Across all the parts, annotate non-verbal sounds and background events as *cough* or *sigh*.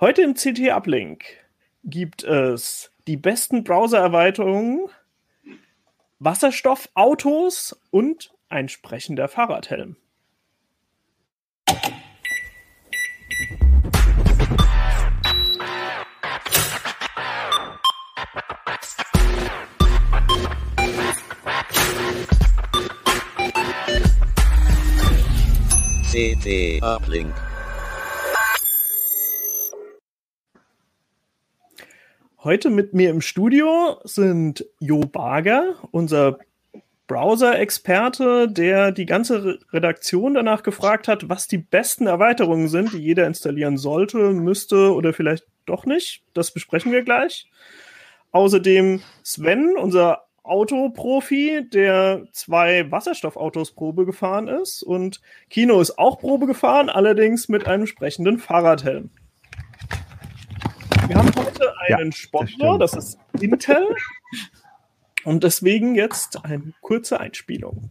Heute im CT Uplink gibt es die besten Browser-Erweiterungen, Wasserstoffautos und ein sprechender Fahrradhelm. CT Uplink. Heute mit mir im Studio sind Jo Barger, unser Browser-Experte, der die ganze Redaktion danach gefragt hat, was die besten Erweiterungen sind, die jeder installieren sollte, müsste oder vielleicht doch nicht. Das besprechen wir gleich. Außerdem Sven, unser Autoprofi, der zwei Wasserstoffautos Probe gefahren ist. Und Kino ist auch Probe gefahren, allerdings mit einem sprechenden Fahrradhelm. Wir haben heute einen ja, Sponsor, das, das ist Intel. Und deswegen jetzt eine kurze Einspielung.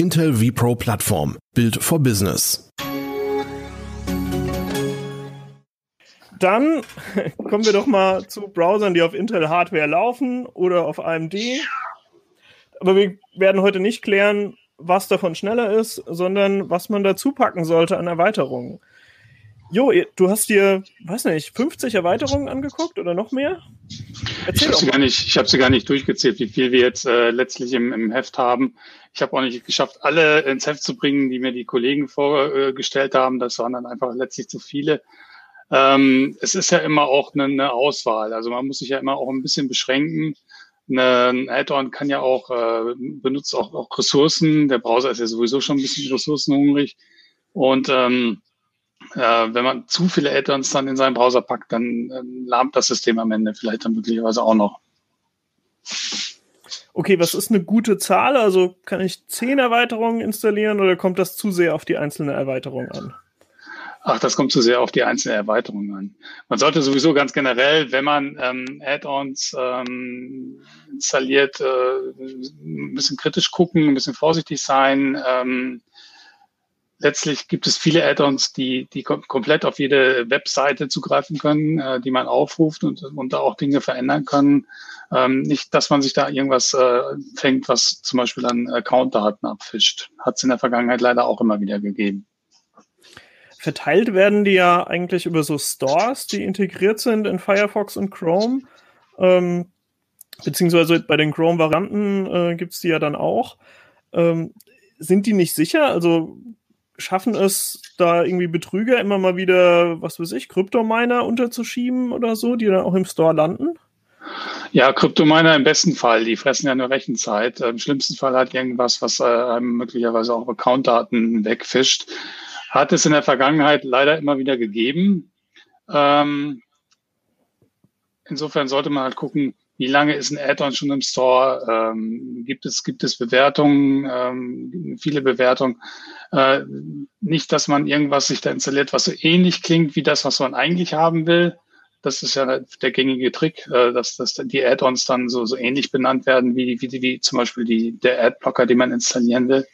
Intel vPro Plattform. Build for Business. Dann *laughs* kommen wir doch mal zu Browsern, die auf Intel Hardware laufen oder auf AMD. Aber wir werden heute nicht klären, was davon schneller ist, sondern was man dazu packen sollte an Erweiterungen. Jo, du hast dir, weiß nicht, 50 Erweiterungen angeguckt oder noch mehr? Erzähl ich habe sie, gar nicht, hab sie gar nicht durchgezählt, wie viel wir jetzt äh, letztlich im, im Heft haben. Ich habe auch nicht geschafft, alle ins Heft zu bringen, die mir die Kollegen vorgestellt haben. Das waren dann einfach letztlich zu viele. Ähm, es ist ja immer auch eine, eine, Auswahl. Also man muss sich ja immer auch ein bisschen beschränken. ein Add-on kann ja auch, äh, benutzt auch, auch Ressourcen. Der Browser ist ja sowieso schon ein bisschen ressourcenhungrig. Und ähm, äh, wenn man zu viele Add-ons dann in seinen Browser packt, dann äh, lahmt das System am Ende vielleicht dann möglicherweise auch noch. Okay, was ist eine gute Zahl? Also kann ich zehn Erweiterungen installieren oder kommt das zu sehr auf die einzelne Erweiterung an? Ach, das kommt zu sehr auf die einzelne Erweiterung an. Man sollte sowieso ganz generell, wenn man ähm, Add-ons ähm, installiert, äh, ein bisschen kritisch gucken, ein bisschen vorsichtig sein. Ähm, letztlich gibt es viele Add-ons, die, die kom komplett auf jede Webseite zugreifen können, äh, die man aufruft und, und da auch Dinge verändern kann. Ähm, nicht, dass man sich da irgendwas äh, fängt, was zum Beispiel dann Account-Daten abfischt. Hat es in der Vergangenheit leider auch immer wieder gegeben. Verteilt werden die ja eigentlich über so Stores, die integriert sind in Firefox und Chrome. Ähm, beziehungsweise bei den Chrome-Varianten äh, gibt es die ja dann auch. Ähm, sind die nicht sicher? Also schaffen es da irgendwie Betrüger immer mal wieder, was weiß ich, Kryptominer unterzuschieben oder so, die dann auch im Store landen? Ja, Kryptominer im besten Fall, die fressen ja nur Rechenzeit. Im schlimmsten Fall hat irgendwas, was äh, einem möglicherweise auch Accountdaten wegfischt. Hat es in der Vergangenheit leider immer wieder gegeben. Ähm, insofern sollte man halt gucken, wie lange ist ein Add-on schon im Store? Ähm, gibt es gibt es Bewertungen, ähm, viele Bewertungen? Äh, nicht, dass man irgendwas sich da installiert, was so ähnlich klingt wie das, was man eigentlich haben will. Das ist ja der gängige Trick, äh, dass, dass die Add-ons dann so, so ähnlich benannt werden wie, wie, wie zum Beispiel die, der Adblocker, den man installieren will.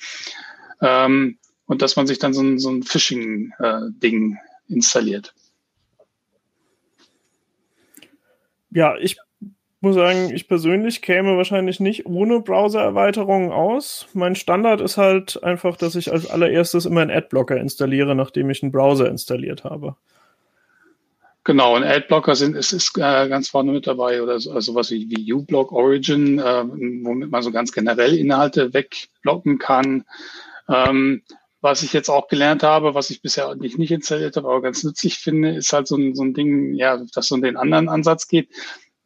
Ähm, und dass man sich dann so ein, so ein Phishing-Ding äh, installiert. Ja, ich muss sagen, ich persönlich käme wahrscheinlich nicht ohne Browser-Erweiterungen aus. Mein Standard ist halt einfach, dass ich als allererstes immer einen Adblocker installiere, nachdem ich einen Browser installiert habe. Genau, und Adblocker sind, es ist äh, ganz vorne mit dabei oder so, also sowas wie, wie uBlock Origin, äh, womit man so ganz generell Inhalte wegblocken kann. Ähm, was ich jetzt auch gelernt habe, was ich bisher nicht, nicht installiert habe, aber ganz nützlich finde, ist halt so ein, so ein Ding, ja, das so den anderen Ansatz geht.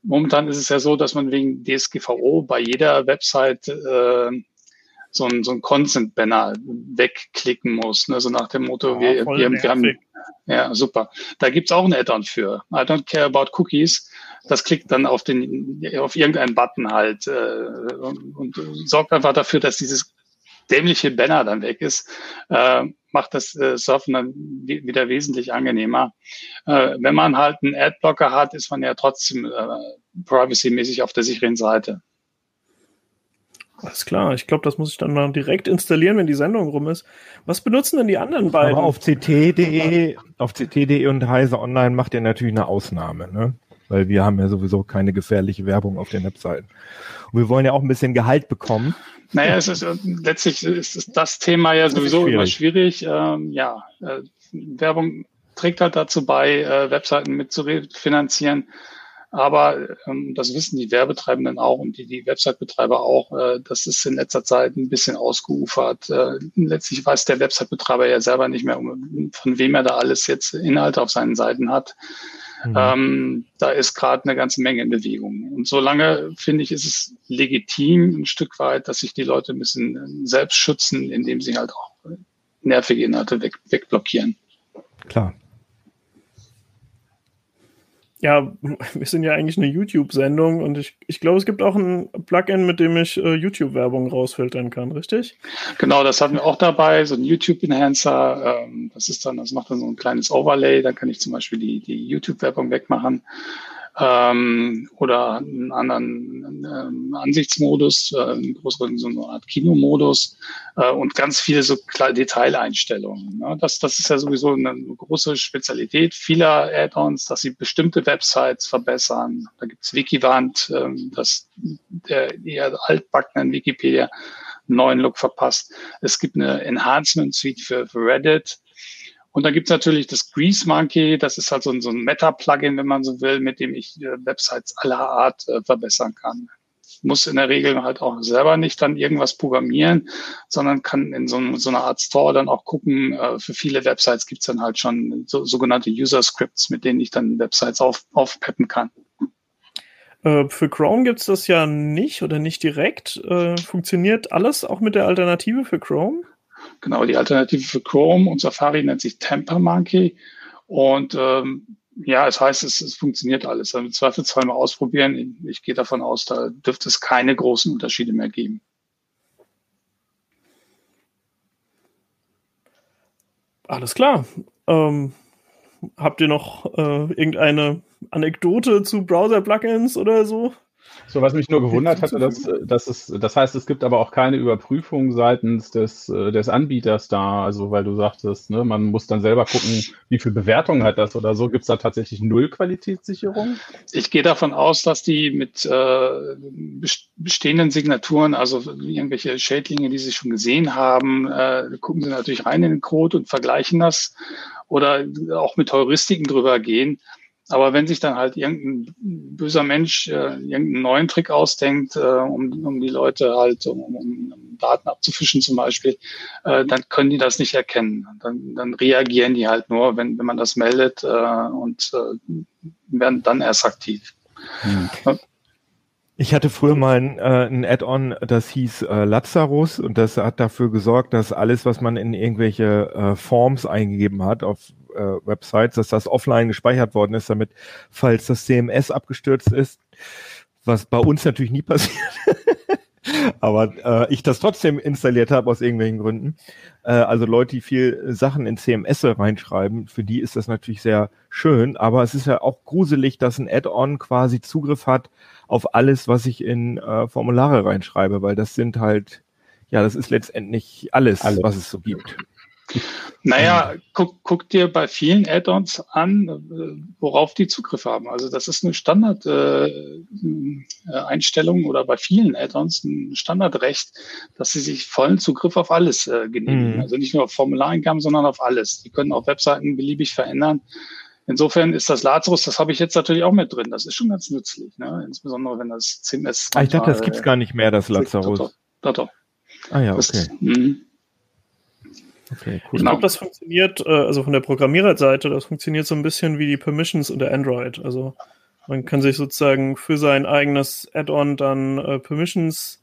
Momentan ist es ja so, dass man wegen DSGVO bei jeder Website äh, so ein, so ein Consent-Banner wegklicken muss. Ne? So nach dem Motto, ja, wir, wir, wir haben, ja, super. Da gibt's auch ein Add-on für. I don't care about cookies. Das klickt dann auf den, auf irgendeinen Button halt äh, und, und sorgt einfach dafür, dass dieses dämliche Banner dann weg ist, äh, macht das äh, Surfen dann wieder wesentlich angenehmer. Äh, wenn man halt einen Adblocker hat, ist man ja trotzdem äh, privacy-mäßig auf der sicheren Seite. Alles klar, ich glaube, das muss ich dann mal direkt installieren, wenn die Sendung rum ist. Was benutzen denn die anderen beiden? Aber auf ct.de, auf ct.de und Heise Online macht ihr natürlich eine Ausnahme, ne? Weil wir haben ja sowieso keine gefährliche Werbung auf den Webseiten. Und wir wollen ja auch ein bisschen Gehalt bekommen. Naja, es ist letztlich ist das Thema ja sowieso schwierig. immer schwierig. Ähm, ja, äh, Werbung trägt halt dazu bei, äh, Webseiten mitzufinanzieren. Aber ähm, das wissen die Werbetreibenden auch und die, die Website-Betreiber auch. Äh, das ist in letzter Zeit ein bisschen ausgeufert. Äh, letztlich weiß der Website-Betreiber ja selber nicht mehr, von wem er da alles jetzt Inhalte auf seinen Seiten hat. Mhm. Ähm, da ist gerade eine ganze Menge in Bewegung. Und solange, finde ich, ist es legitim ein Stück weit, dass sich die Leute ein bisschen selbst schützen, indem sie halt auch nervige Inhalte weg, wegblockieren. Klar. Ja, *laughs* wir sind ja eigentlich eine YouTube-Sendung und ich, ich glaube, es gibt auch ein Plugin, mit dem ich äh, YouTube-Werbung rausfiltern kann, richtig? Genau, das hatten wir auch dabei, so ein YouTube-Enhancer. Ähm, das ist dann, das macht dann so ein kleines Overlay, dann kann ich zum Beispiel die, die YouTube-Werbung wegmachen ähm, oder einen anderen ähm, Ansichtsmodus, äh, einen größeren, so eine Art Kinomodus äh, und ganz viele so Detaileinstellungen. Ne? Das, das ist ja sowieso eine große Spezialität vieler Add-ons, dass sie bestimmte Websites verbessern. Da gibt's Wikivant, ähm, das der eher altbackenen Wikipedia einen neuen Look verpasst. Es gibt eine Enhancement Suite für, für Reddit und dann gibt's natürlich das Grease Monkey, das ist halt so ein, so ein Meta-Plugin, wenn man so will, mit dem ich äh, Websites aller Art äh, verbessern kann. Ich muss in der Regel halt auch selber nicht dann irgendwas programmieren, sondern kann in so, so einer Art Store dann auch gucken, äh, für viele Websites gibt's dann halt schon so, sogenannte User-Scripts, mit denen ich dann Websites auf, aufpeppen kann. Äh, für Chrome gibt's das ja nicht oder nicht direkt. Äh, funktioniert alles auch mit der Alternative für Chrome? Genau, die Alternative für Chrome und Safari nennt sich Temper Monkey. Und ähm, ja, es heißt, es, es funktioniert alles. Also im Zweifelsfall mal ausprobieren. Ich, gehe davon aus, da dürfte es keine großen Unterschiede mehr geben. Alles klar. Ähm, habt ihr noch äh, irgendeine Anekdote zu Browser-Plugins oder so? So, was mich nur gewundert hatte, dass, dass es, das heißt, es gibt aber auch keine Überprüfung seitens des, des Anbieters da, also weil du sagtest, ne, man muss dann selber gucken, wie viel Bewertung hat das oder so. Gibt es da tatsächlich null Qualitätssicherung? Ich gehe davon aus, dass die mit äh, bestehenden Signaturen, also irgendwelche Schädlinge, die sie schon gesehen haben, äh, gucken sie natürlich rein in den Code und vergleichen das oder auch mit Heuristiken drüber gehen. Aber wenn sich dann halt irgendein böser Mensch äh, irgendeinen neuen Trick ausdenkt, äh, um, um die Leute halt, um, um Daten abzufischen zum Beispiel, äh, dann können die das nicht erkennen. Dann, dann reagieren die halt nur, wenn, wenn man das meldet äh, und äh, werden dann erst aktiv. Hm. Ich hatte früher mal ein, äh, ein Add-on, das hieß äh, Lazarus und das hat dafür gesorgt, dass alles, was man in irgendwelche äh, Forms eingegeben hat auf äh, Websites, dass das offline gespeichert worden ist, damit, falls das CMS abgestürzt ist, was bei uns natürlich nie *laughs* passiert, aber äh, ich das trotzdem installiert habe aus irgendwelchen Gründen. Äh, also Leute, die viel Sachen in CMS reinschreiben, für die ist das natürlich sehr schön, aber es ist ja auch gruselig, dass ein Add-on quasi Zugriff hat auf alles, was ich in äh, Formulare reinschreibe, weil das sind halt, ja, das ist letztendlich alles, alles. was es so gibt. Naja, guck, guck dir bei vielen Add-ons an, äh, worauf die Zugriff haben. Also das ist eine Standard-Einstellung äh, oder bei vielen Add-ons ein Standardrecht, dass sie sich vollen Zugriff auf alles äh, genehmigen. Mhm. Also nicht nur auf Formulareingaben, sondern auf alles. Die können auch Webseiten beliebig verändern. Insofern ist das Lazarus, das habe ich jetzt natürlich auch mit drin. Das ist schon ganz nützlich, ne? insbesondere wenn das CMS. Ah, ich dachte, das gibt's gar nicht mehr, das Lazarus. Doch, doch. doch. Ah ja, okay. Das, mhm. Okay, cool. Ich glaube, das funktioniert, äh, also von der Programmiererseite, das funktioniert so ein bisschen wie die Permissions unter Android. Also man kann sich sozusagen für sein eigenes Add-on dann äh, Permissions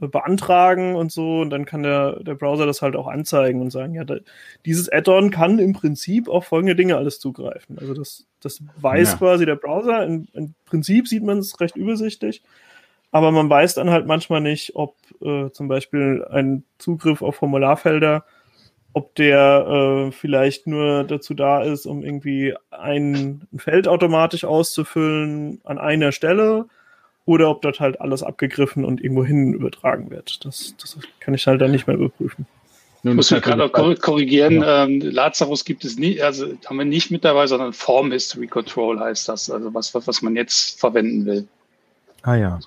äh, beantragen und so und dann kann der, der Browser das halt auch anzeigen und sagen, ja, da, dieses Add-on kann im Prinzip auf folgende Dinge alles zugreifen. Also das, das weiß ja. quasi der Browser. In, Im Prinzip sieht man es recht übersichtlich. Aber man weiß dann halt manchmal nicht, ob äh, zum Beispiel ein Zugriff auf Formularfelder ob der äh, vielleicht nur dazu da ist, um irgendwie ein, Feld automatisch auszufüllen an einer Stelle oder ob dort halt alles abgegriffen und irgendwo hin übertragen wird. Das, das kann ich halt dann nicht mehr überprüfen. Nun muss ich gerade korrigieren. Ja. Ähm, Lazarus gibt es nicht, also haben wir nicht mit dabei, sondern Form History Control heißt das, also was, was man jetzt verwenden will. Ah ja.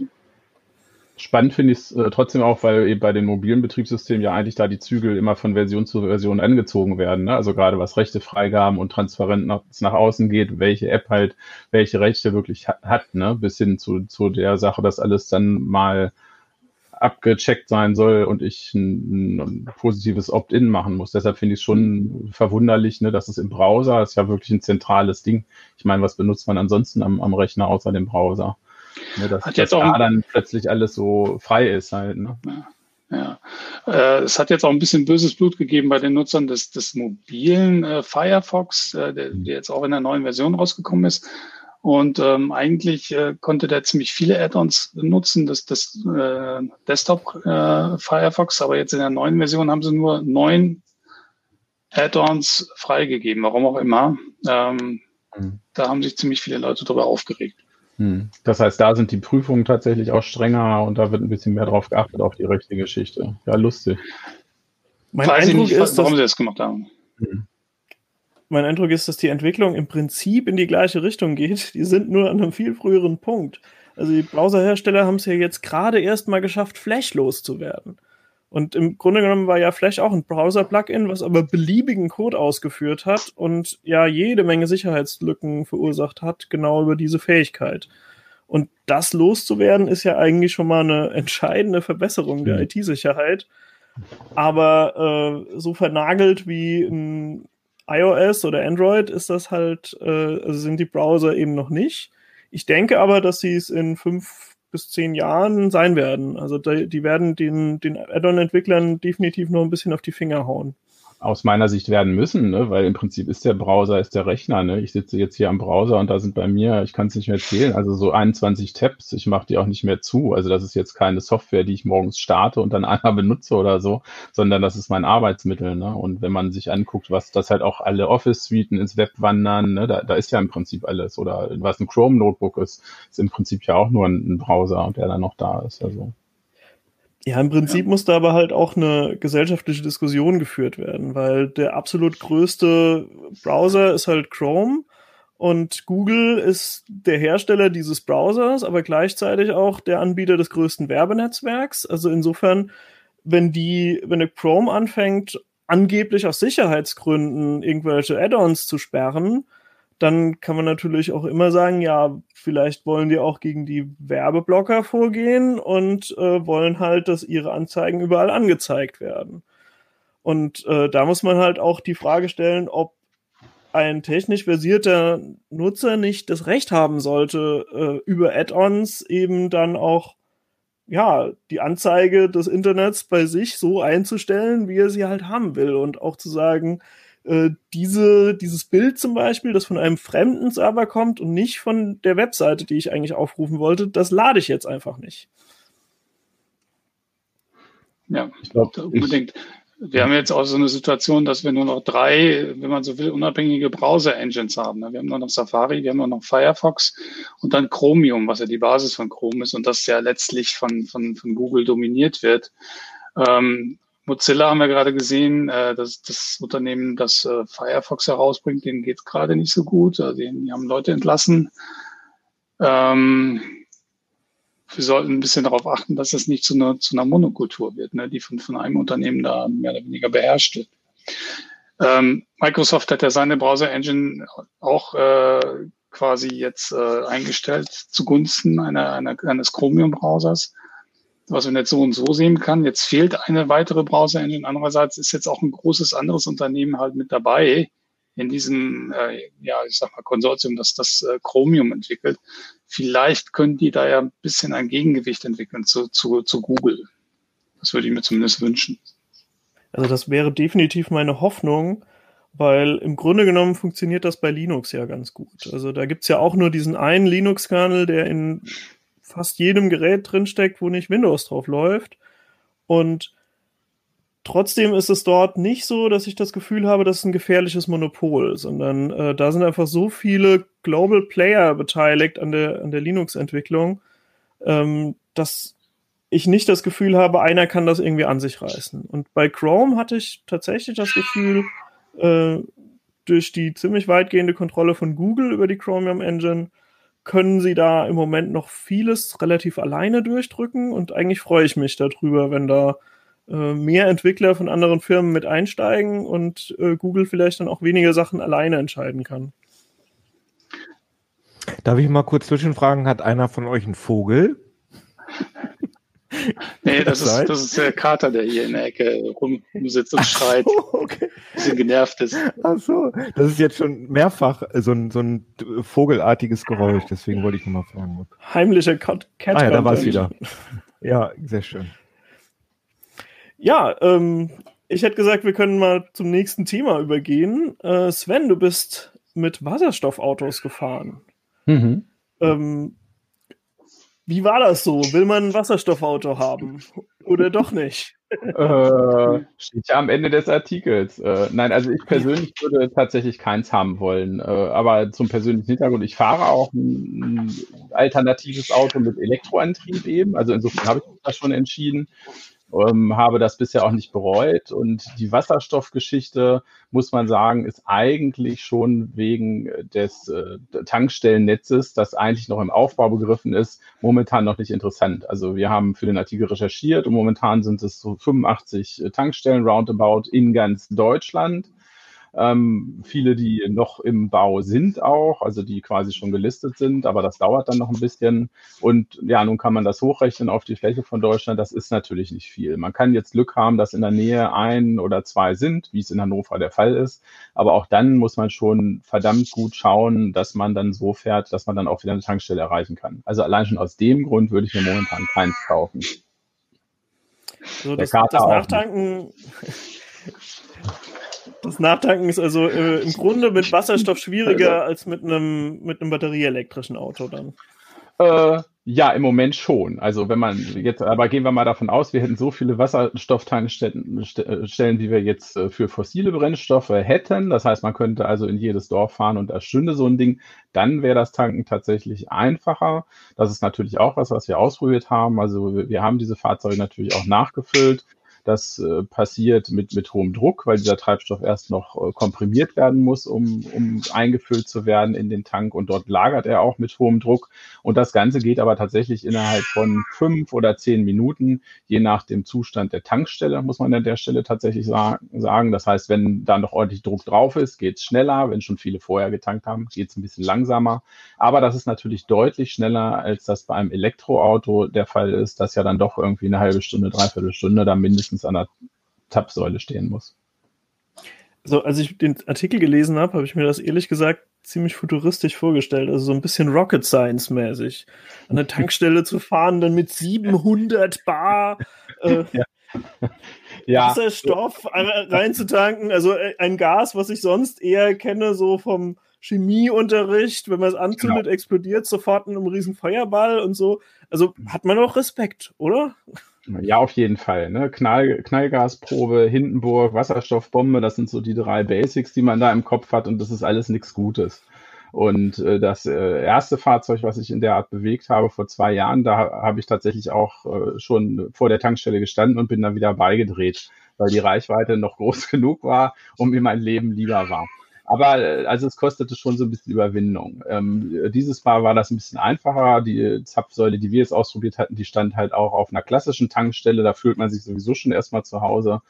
Spannend finde ich es äh, trotzdem auch, weil eben bei den mobilen Betriebssystemen ja eigentlich da die Zügel immer von Version zu Version angezogen werden. Ne? Also gerade was Rechte Freigaben und transparent nach, nach außen geht, welche App halt welche Rechte wirklich hat, hat ne? bis hin zu, zu der Sache, dass alles dann mal abgecheckt sein soll und ich ein, ein positives Opt-in machen muss. Deshalb finde ich es schon verwunderlich, ne, dass es im Browser ist ja wirklich ein zentrales Ding. Ich meine, was benutzt man ansonsten am, am Rechner außer dem Browser? Ne, dass, hat jetzt dass auch da dann plötzlich alles so frei ist halt. Ne? Ja. Äh, es hat jetzt auch ein bisschen böses Blut gegeben bei den Nutzern des, des mobilen äh, Firefox, äh, der, mhm. der, jetzt auch in der neuen Version rausgekommen ist. Und ähm, eigentlich äh, konnte der ziemlich viele Add-ons nutzen, das, das äh, Desktop äh, Firefox, aber jetzt in der neuen Version haben sie nur neun Add-ons freigegeben, warum auch immer. Ähm, mhm. Da haben sich ziemlich viele Leute darüber aufgeregt. Hm. Das heißt, da sind die Prüfungen tatsächlich auch strenger und da wird ein bisschen mehr drauf geachtet auf die rechte Geschichte. Ja, lustig. Mein Weiß Eindruck nicht, ist, warum sie das gemacht haben. Hm. Mein Eindruck ist, dass die Entwicklung im Prinzip in die gleiche Richtung geht. Die sind nur an einem viel früheren Punkt. Also die Browserhersteller haben es ja jetzt gerade erst mal geschafft, Flash loszuwerden. Und im Grunde genommen war ja Flash auch ein Browser-Plugin, was aber beliebigen Code ausgeführt hat und ja jede Menge Sicherheitslücken verursacht hat, genau über diese Fähigkeit. Und das loszuwerden ist ja eigentlich schon mal eine entscheidende Verbesserung der. IT-Sicherheit. Aber äh, so vernagelt wie ein iOS oder Android ist das halt, äh, also sind die Browser eben noch nicht. Ich denke aber, dass sie es in fünf bis zehn Jahren sein werden. Also die, die werden den, den Add-on-Entwicklern definitiv noch ein bisschen auf die Finger hauen aus meiner Sicht werden müssen, ne? weil im Prinzip ist der Browser, ist der Rechner. Ne? Ich sitze jetzt hier am Browser und da sind bei mir, ich kann es nicht mehr zählen, also so 21 Tabs, ich mache die auch nicht mehr zu. Also das ist jetzt keine Software, die ich morgens starte und dann *laughs* einmal benutze oder so, sondern das ist mein Arbeitsmittel. Ne? Und wenn man sich anguckt, was das halt auch alle Office-Suiten ins Web wandern, ne? da, da ist ja im Prinzip alles. Oder was ein Chrome-Notebook ist, ist im Prinzip ja auch nur ein, ein Browser, der dann noch da ist. Also. Ja, im Prinzip ja. muss da aber halt auch eine gesellschaftliche Diskussion geführt werden, weil der absolut größte Browser ist halt Chrome und Google ist der Hersteller dieses Browsers, aber gleichzeitig auch der Anbieter des größten Werbenetzwerks. Also insofern, wenn die, wenn der Chrome anfängt, angeblich aus Sicherheitsgründen irgendwelche Add-ons zu sperren, dann kann man natürlich auch immer sagen, ja, vielleicht wollen die auch gegen die Werbeblocker vorgehen und äh, wollen halt, dass ihre Anzeigen überall angezeigt werden. Und äh, da muss man halt auch die Frage stellen, ob ein technisch versierter Nutzer nicht das Recht haben sollte, äh, über Add-ons eben dann auch ja, die Anzeige des Internets bei sich so einzustellen, wie er sie halt haben will und auch zu sagen, äh, diese, dieses Bild zum Beispiel, das von einem fremden Server kommt und nicht von der Webseite, die ich eigentlich aufrufen wollte, das lade ich jetzt einfach nicht. Ja, ich glaube unbedingt. Wir haben jetzt auch so eine Situation, dass wir nur noch drei, wenn man so will, unabhängige Browser-Engines haben. Wir haben nur noch Safari, wir haben nur noch Firefox und dann Chromium, was ja die Basis von Chrome ist und das ja letztlich von, von, von Google dominiert wird. Ähm, Mozilla haben wir gerade gesehen, äh, dass das Unternehmen, das äh, Firefox herausbringt, denen geht es gerade nicht so gut. Also die, die, haben Leute entlassen. Ähm, wir sollten ein bisschen darauf achten, dass es nicht zu einer, zu einer Monokultur wird, ne, die von, von einem Unternehmen da mehr oder weniger beherrscht wird. Ähm, Microsoft hat ja seine Browser-Engine auch äh, quasi jetzt äh, eingestellt zugunsten einer, einer, eines Chromium-Browsers was man jetzt so und so sehen kann. Jetzt fehlt eine weitere Browser-Engine. Andererseits ist jetzt auch ein großes anderes Unternehmen halt mit dabei in diesem, äh, ja, ich sag mal, Konsortium, das das äh, Chromium entwickelt. Vielleicht können die da ja ein bisschen ein Gegengewicht entwickeln zu, zu, zu Google. Das würde ich mir zumindest wünschen. Also das wäre definitiv meine Hoffnung, weil im Grunde genommen funktioniert das bei Linux ja ganz gut. Also da gibt's ja auch nur diesen einen Linux-Kernel, der in fast jedem Gerät drinsteckt, wo nicht Windows drauf läuft. Und trotzdem ist es dort nicht so, dass ich das Gefühl habe, das ist ein gefährliches Monopol, sondern äh, da sind einfach so viele Global Player beteiligt an der, an der Linux-Entwicklung, ähm, dass ich nicht das Gefühl habe, einer kann das irgendwie an sich reißen. Und bei Chrome hatte ich tatsächlich das Gefühl, äh, durch die ziemlich weitgehende Kontrolle von Google über die Chromium Engine können sie da im Moment noch vieles relativ alleine durchdrücken und eigentlich freue ich mich darüber, wenn da äh, mehr Entwickler von anderen Firmen mit einsteigen und äh, Google vielleicht dann auch weniger Sachen alleine entscheiden kann. Darf ich mal kurz zwischenfragen, hat einer von euch einen Vogel? *laughs* Nee, das, ist, das ist der Kater, der hier in der Ecke rumsitzt und schreit. So, *laughs* okay. Bisschen genervt ist. Ach so, das ist jetzt schon mehrfach so ein, so ein vogelartiges Geräusch, deswegen wollte ich nochmal fragen. Heimlicher Cat. Cat ah ja, da war es wieder. Ja, sehr schön. Ja, ähm, ich hätte gesagt, wir können mal zum nächsten Thema übergehen. Äh, Sven, du bist mit Wasserstoffautos gefahren. Mhm. Ähm, wie war das so? Will man ein Wasserstoffauto haben? Oder doch nicht? äh, steht ja am Ende des Artikels. Äh, nein, also ich persönlich würde tatsächlich keins haben wollen. Äh, aber zum persönlichen Hintergrund, ich fahre auch ein, ein alternatives Auto mit Elektroantrieb eben. Also insofern habe ich mich da schon entschieden ähm, habe das bisher auch nicht bereut. Und die Wasserstoffgeschichte, muss man sagen, ist eigentlich schon wegen des äh, Tankstellennetzes, das eigentlich noch im Aufbau begriffen ist, momentan noch nicht interessant. Also wir haben für den Artikel recherchiert und momentan sind es so 85 Tankstellen roundabout in ganz Deutschland. Ähm, viele, die noch im Bau sind auch, also die quasi schon gelistet sind, aber das dauert dann noch ein bisschen. Und ja, nun kann man das hochrechnen auf die Fläche von Deutschland. Das ist natürlich nicht viel. Man kann jetzt Glück haben, dass in der Nähe ein oder zwei sind, wie es in Hannover der Fall ist. Aber auch dann muss man schon verdammt gut schauen, dass man dann so fährt, dass man dann auch wieder eine Tankstelle erreichen kann. Also allein schon aus dem Grund würde ich mir momentan keins kaufen. So, das, das Nachtanken, *laughs* Das Nachtanken ist also äh, im Grunde mit Wasserstoff schwieriger als mit einem mit einem batterieelektrischen Auto dann. Äh, ja, im Moment schon. Also wenn man jetzt, aber gehen wir mal davon aus, wir hätten so viele Wasserstofftankstellen, Stellen, wie wir jetzt äh, für fossile Brennstoffe hätten. Das heißt, man könnte also in jedes Dorf fahren und da stünde so ein Ding. Dann wäre das Tanken tatsächlich einfacher. Das ist natürlich auch was, was wir ausprobiert haben. Also wir haben diese Fahrzeuge natürlich auch nachgefüllt. Das äh, passiert mit, mit hohem Druck, weil dieser Treibstoff erst noch äh, komprimiert werden muss, um, um eingefüllt zu werden in den Tank. Und dort lagert er auch mit hohem Druck. Und das Ganze geht aber tatsächlich innerhalb von fünf oder zehn Minuten, je nach dem Zustand der Tankstelle, muss man an der Stelle tatsächlich sagen. Das heißt, wenn da noch ordentlich Druck drauf ist, geht es schneller. Wenn schon viele vorher getankt haben, geht es ein bisschen langsamer. Aber das ist natürlich deutlich schneller, als das bei einem Elektroauto der Fall ist, das ja dann doch irgendwie eine halbe Stunde, dreiviertel Stunde da mindestens mindestens an der Tapsäule stehen muss. So, als ich den Artikel gelesen habe, habe ich mir das ehrlich gesagt ziemlich futuristisch vorgestellt, also so ein bisschen Rocket Science mäßig. An der Tankstelle zu fahren, dann mit 700 Bar *laughs* äh, ja. ja. Wasserstoff reinzutanken, also äh, ein Gas, was ich sonst eher kenne, so vom Chemieunterricht, wenn man es anzündet, genau. explodiert sofort in einem riesen Feuerball und so. Also hat man auch Respekt, oder? Ja, auf jeden Fall. Ne? Knall, Knallgasprobe, Hindenburg, Wasserstoffbombe, das sind so die drei Basics, die man da im Kopf hat und das ist alles nichts Gutes. Und äh, das äh, erste Fahrzeug, was ich in der Art bewegt habe vor zwei Jahren, da habe ich tatsächlich auch äh, schon vor der Tankstelle gestanden und bin dann wieder beigedreht weil die Reichweite noch *laughs* groß genug war und mir mein Leben lieber war. Aber äh, also es kostete schon so ein bisschen Überwindung. Ähm, dieses Mal war das ein bisschen einfacher. Die Zapfsäule, die wir jetzt ausprobiert hatten, die stand halt auch auf einer klassischen Tankstelle. Da fühlt man sich sowieso schon erstmal zu Hause.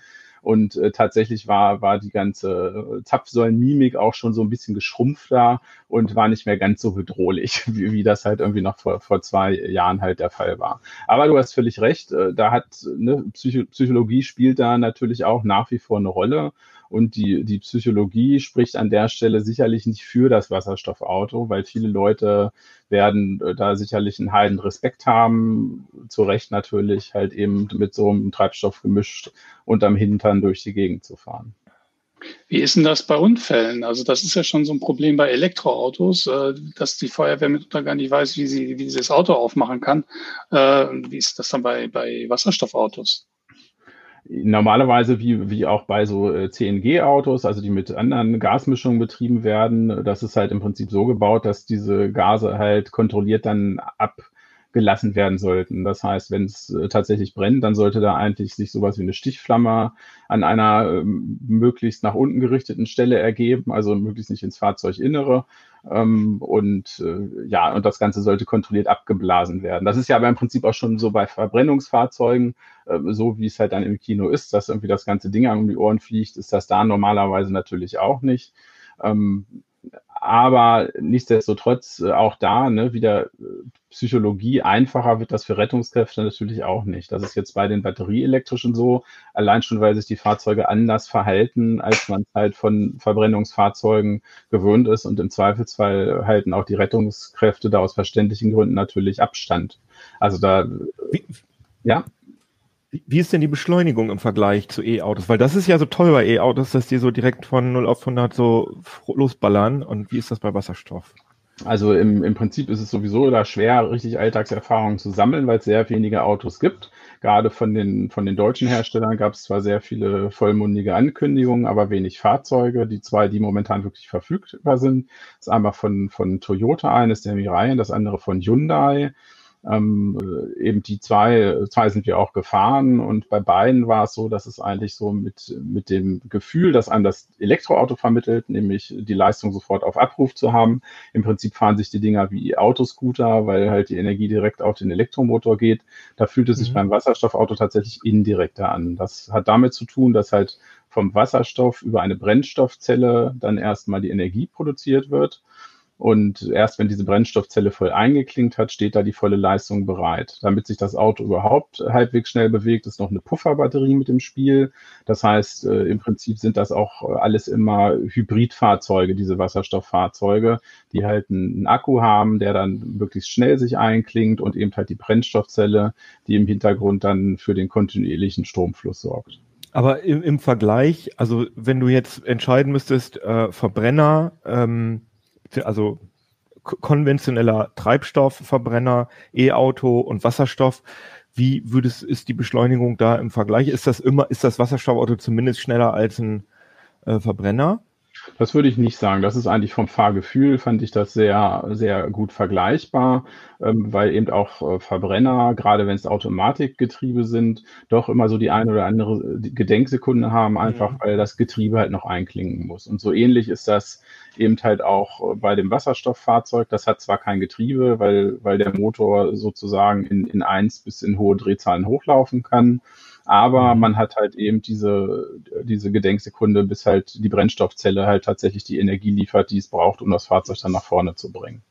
Und äh, tatsächlich war, war die ganze Zapfsäulenmimik auch schon so ein bisschen geschrumpfter und war nicht mehr ganz so bedrohlich, *laughs* wie, wie das halt irgendwie noch vor, vor zwei Jahren halt der Fall war. Aber du hast völlig recht, äh, da hat ne, Psycho Psychologie spielt da natürlich auch nach wie vor eine Rolle. Und die, die Psychologie spricht an der Stelle sicherlich nicht für das Wasserstoffauto, weil viele Leute werden äh, da sicherlich einen heiden Respekt haben, zu Recht natürlich, halt eben mit so einem Treibstoff gemischt unterm Hintern durch die Gegend zu fahren. Wie ist denn das bei Unfällen? Also das ist ja schon so ein Problem bei Elektroautos, äh, dass die Feuerwehr mitunter gar nicht weiß, wie sie, wie sie das Auto aufmachen kann. Äh, wie ist das dann bei, bei Wasserstoffautos? Normalerweise wie, wie auch bei so äh, CNG-Autos, also die mit anderen Gasmischungen betrieben werden, das ist halt im Prinzip so gebaut, dass diese Gase halt kontrolliert dann abgelassen werden sollten. Das heißt, wenn es äh, tatsächlich brennt, dann sollte da eigentlich sich sowas wie eine Stichflamme an einer ähm, möglichst nach unten gerichteten Stelle ergeben, also möglichst nicht ins Fahrzeuginnere. Ähm, und äh, ja, und das Ganze sollte kontrolliert abgeblasen werden. Das ist ja aber im Prinzip auch schon so bei Verbrennungsfahrzeugen, äh, so wie es halt dann im Kino ist, dass irgendwie das ganze Ding um die Ohren fliegt, ist das da normalerweise natürlich auch nicht. Ähm, aber nichtsdestotrotz äh, auch da ne, wieder äh, Psychologie einfacher wird das für Rettungskräfte natürlich auch nicht. Das ist jetzt bei den batterieelektrischen so, allein schon, weil sich die Fahrzeuge anders verhalten, als man halt von Verbrennungsfahrzeugen gewöhnt ist und im Zweifelsfall halten auch die Rettungskräfte da aus verständlichen Gründen natürlich Abstand. Also da, wie, ja. Wie ist denn die Beschleunigung im Vergleich zu E-Autos? Weil das ist ja so toll bei E-Autos, dass die so direkt von 0 auf 100 so losballern. Und wie ist das bei Wasserstoff? Also im, im Prinzip ist es sowieso da schwer, richtig Alltagserfahrungen zu sammeln, weil es sehr wenige Autos gibt. Gerade von den, von den deutschen Herstellern gab es zwar sehr viele vollmundige Ankündigungen, aber wenig Fahrzeuge. Die zwei, die momentan wirklich verfügbar sind, ist einmal von, von Toyota eines der Mirai, das andere von Hyundai. Ähm, äh, eben die zwei, zwei sind wir auch gefahren und bei beiden war es so, dass es eigentlich so mit, mit dem Gefühl, dass einem das Elektroauto vermittelt, nämlich die Leistung sofort auf Abruf zu haben. Im Prinzip fahren sich die Dinger wie Autoscooter, weil halt die Energie direkt auf den Elektromotor geht. Da fühlt es sich mhm. beim Wasserstoffauto tatsächlich indirekter an. Das hat damit zu tun, dass halt vom Wasserstoff über eine Brennstoffzelle dann erstmal die Energie produziert wird und erst wenn diese Brennstoffzelle voll eingeklinkt hat, steht da die volle Leistung bereit. Damit sich das Auto überhaupt halbwegs schnell bewegt, ist noch eine Pufferbatterie mit im Spiel. Das heißt, äh, im Prinzip sind das auch alles immer Hybridfahrzeuge, diese Wasserstofffahrzeuge, die halt einen Akku haben, der dann möglichst schnell sich einklingt und eben halt die Brennstoffzelle, die im Hintergrund dann für den kontinuierlichen Stromfluss sorgt. Aber im, im Vergleich, also wenn du jetzt entscheiden müsstest, äh, Verbrenner, ähm, also konventioneller Treibstoffverbrenner, E-Auto und Wasserstoff. Wie würdest, ist die Beschleunigung da im Vergleich? Ist das immer, ist das Wasserstoffauto zumindest schneller als ein äh, Verbrenner? Das würde ich nicht sagen. Das ist eigentlich vom Fahrgefühl, fand ich das sehr, sehr gut vergleichbar, ähm, weil eben auch äh, Verbrenner, gerade wenn es Automatikgetriebe sind, doch immer so die eine oder andere äh, Gedenksekunde haben, einfach mhm. weil das Getriebe halt noch einklingen muss. Und so ähnlich ist das eben halt auch äh, bei dem Wasserstofffahrzeug. Das hat zwar kein Getriebe, weil, weil der Motor sozusagen in, in eins bis in hohe Drehzahlen hochlaufen kann aber mhm. man hat halt eben diese, diese Gedenksekunde, bis halt die Brennstoffzelle halt tatsächlich die Energie liefert, die es braucht, um das Fahrzeug dann nach vorne zu bringen.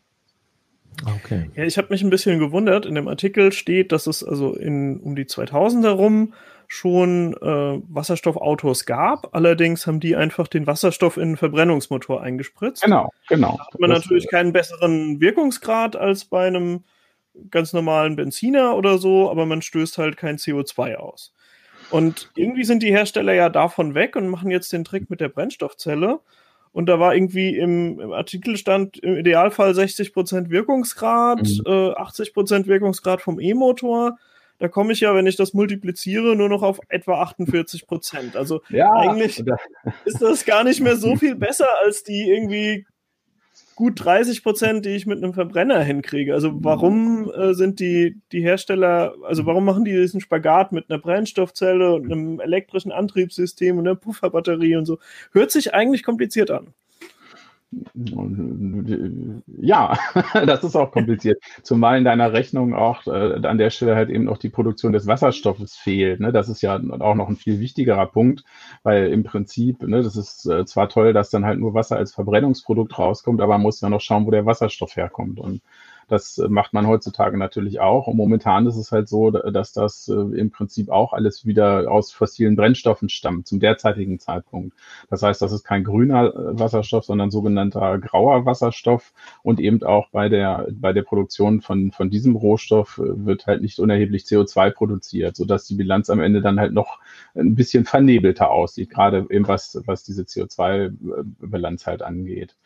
Okay. Ja, ich habe mich ein bisschen gewundert. In dem Artikel steht, dass es also in um die 2000 herum schon äh, Wasserstoffautos gab. Allerdings haben die einfach den Wasserstoff in einen Verbrennungsmotor eingespritzt. Genau, genau. Da hat man das, natürlich keinen besseren Wirkungsgrad als bei einem ganz normalen Benziner oder so, aber man stößt halt kein CO2 aus. Und irgendwie sind die Hersteller ja davon weg und machen jetzt den Trick mit der Brennstoffzelle. Und da war irgendwie im, im Artikel stand im Idealfall 60% Wirkungsgrad, mhm. äh, 80% Wirkungsgrad vom E-Motor. Da komme ich ja, wenn ich das multipliziere, nur noch auf etwa 48 Also ja, eigentlich ist das gar nicht mehr so *laughs* viel besser als die irgendwie gut 30 Prozent, die ich mit einem Verbrenner hinkriege. Also warum äh, sind die, die Hersteller, also warum machen die diesen Spagat mit einer Brennstoffzelle und einem elektrischen Antriebssystem und einer Pufferbatterie und so? Hört sich eigentlich kompliziert an. Ja, *laughs* das ist auch kompliziert. Zumal in deiner Rechnung auch äh, an der Stelle halt eben noch die Produktion des Wasserstoffes fehlt. Ne? Das ist ja auch noch ein viel wichtigerer Punkt, weil im Prinzip, ne, das ist äh, zwar toll, dass dann halt nur Wasser als Verbrennungsprodukt rauskommt, aber man muss ja noch schauen, wo der Wasserstoff herkommt. Und das äh, macht man heutzutage natürlich auch. Und momentan ist es halt so, dass das äh, im Prinzip auch alles wieder aus fossilen Brennstoffen stammt, zum derzeitigen Zeitpunkt. Das heißt, das ist kein grüner äh, Wasserstoff, sondern sogenannter grauer Wasserstoff. Und eben auch bei der, bei der Produktion von, von diesem Rohstoff wird halt nicht unerheblich CO2 produziert, sodass die Bilanz am Ende dann halt noch ein bisschen vernebelter aussieht, gerade eben was, was diese CO2-Bilanz halt angeht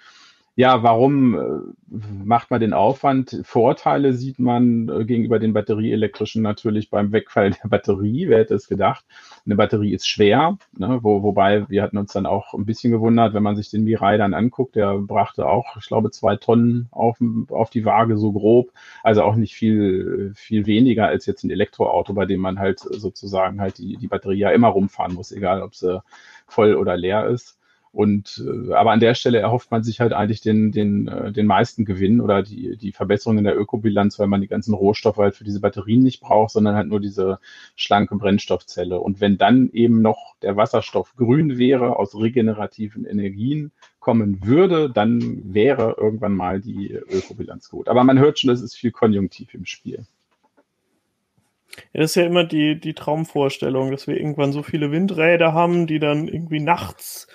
ja, warum äh, macht man den Aufwand? Vorteile sieht man äh, gegenüber den batterieelektrischen natürlich beim Wegfall der Batterie. Wer hätte es gedacht? Eine Batterie ist schwer, ne? Wo, wobei wir hatten uns dann auch ein bisschen gewundert, wenn man sich den Mirai dann anguckt, der brachte auch, ich glaube, zwei Tonnen auf, auf die Waage so grob. Also auch nicht viel, viel weniger als jetzt ein Elektroauto, bei dem man halt sozusagen halt die, die Batterie ja immer rumfahren muss, egal ob sie voll oder leer ist. Und äh, aber an der Stelle erhofft man sich halt eigentlich den, den, äh, den meisten Gewinn oder die, die Verbesserung in der Ökobilanz, weil man die ganzen Rohstoffe halt für diese Batterien nicht braucht, sondern halt nur diese schlanke Brennstoffzelle. Und wenn dann eben noch der Wasserstoff grün wäre, aus regenerativen Energien kommen würde, dann wäre irgendwann mal die Ökobilanz gut. Aber man hört schon, es ist viel Konjunktiv im Spiel. Ja, das ist ja immer die, die Traumvorstellung, dass wir irgendwann so viele Windräder haben, die dann irgendwie nachts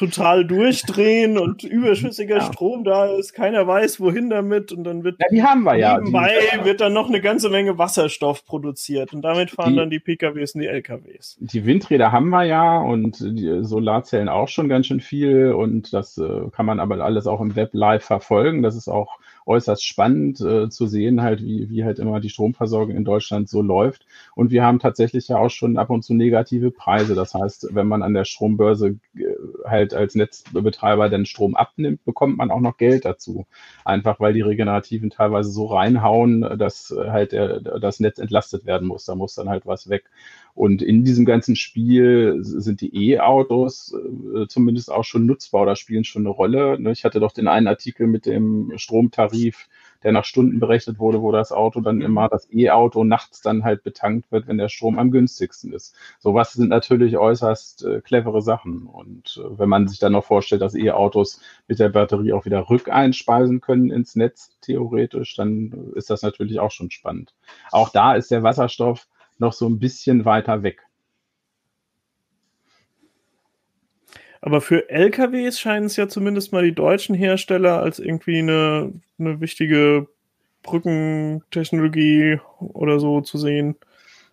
total durchdrehen und überschüssiger ja. Strom da ist, keiner weiß, wohin damit und dann wird ja, die haben wir ja. nebenbei die, wird dann noch eine ganze Menge Wasserstoff produziert und damit fahren die, dann die PKWs und die LKWs. Die Windräder haben wir ja und die Solarzellen auch schon ganz schön viel und das äh, kann man aber alles auch im Web live verfolgen. Das ist auch äußerst spannend äh, zu sehen, halt, wie, wie halt immer die Stromversorgung in Deutschland so läuft. Und wir haben tatsächlich ja auch schon ab und zu negative Preise. Das heißt, wenn man an der Strombörse äh, halt als Netzbetreiber den Strom abnimmt, bekommt man auch noch Geld dazu. Einfach weil die Regenerativen teilweise so reinhauen, dass halt der, das Netz entlastet werden muss. Da muss dann halt was weg. Und in diesem ganzen Spiel sind die E-Autos äh, zumindest auch schon nutzbar oder spielen schon eine Rolle. Ne? Ich hatte doch den einen Artikel mit dem Stromtarif, der nach Stunden berechnet wurde, wo das Auto dann immer, das E-Auto nachts dann halt betankt wird, wenn der Strom am günstigsten ist. Sowas sind natürlich äußerst äh, clevere Sachen. Und äh, wenn man sich dann noch vorstellt, dass E-Autos mit der Batterie auch wieder rückeinspeisen können ins Netz, theoretisch, dann ist das natürlich auch schon spannend. Auch da ist der Wasserstoff noch so ein bisschen weiter weg. Aber für LKWs scheinen es ja zumindest mal die deutschen Hersteller als irgendwie eine, eine wichtige Brückentechnologie oder so zu sehen.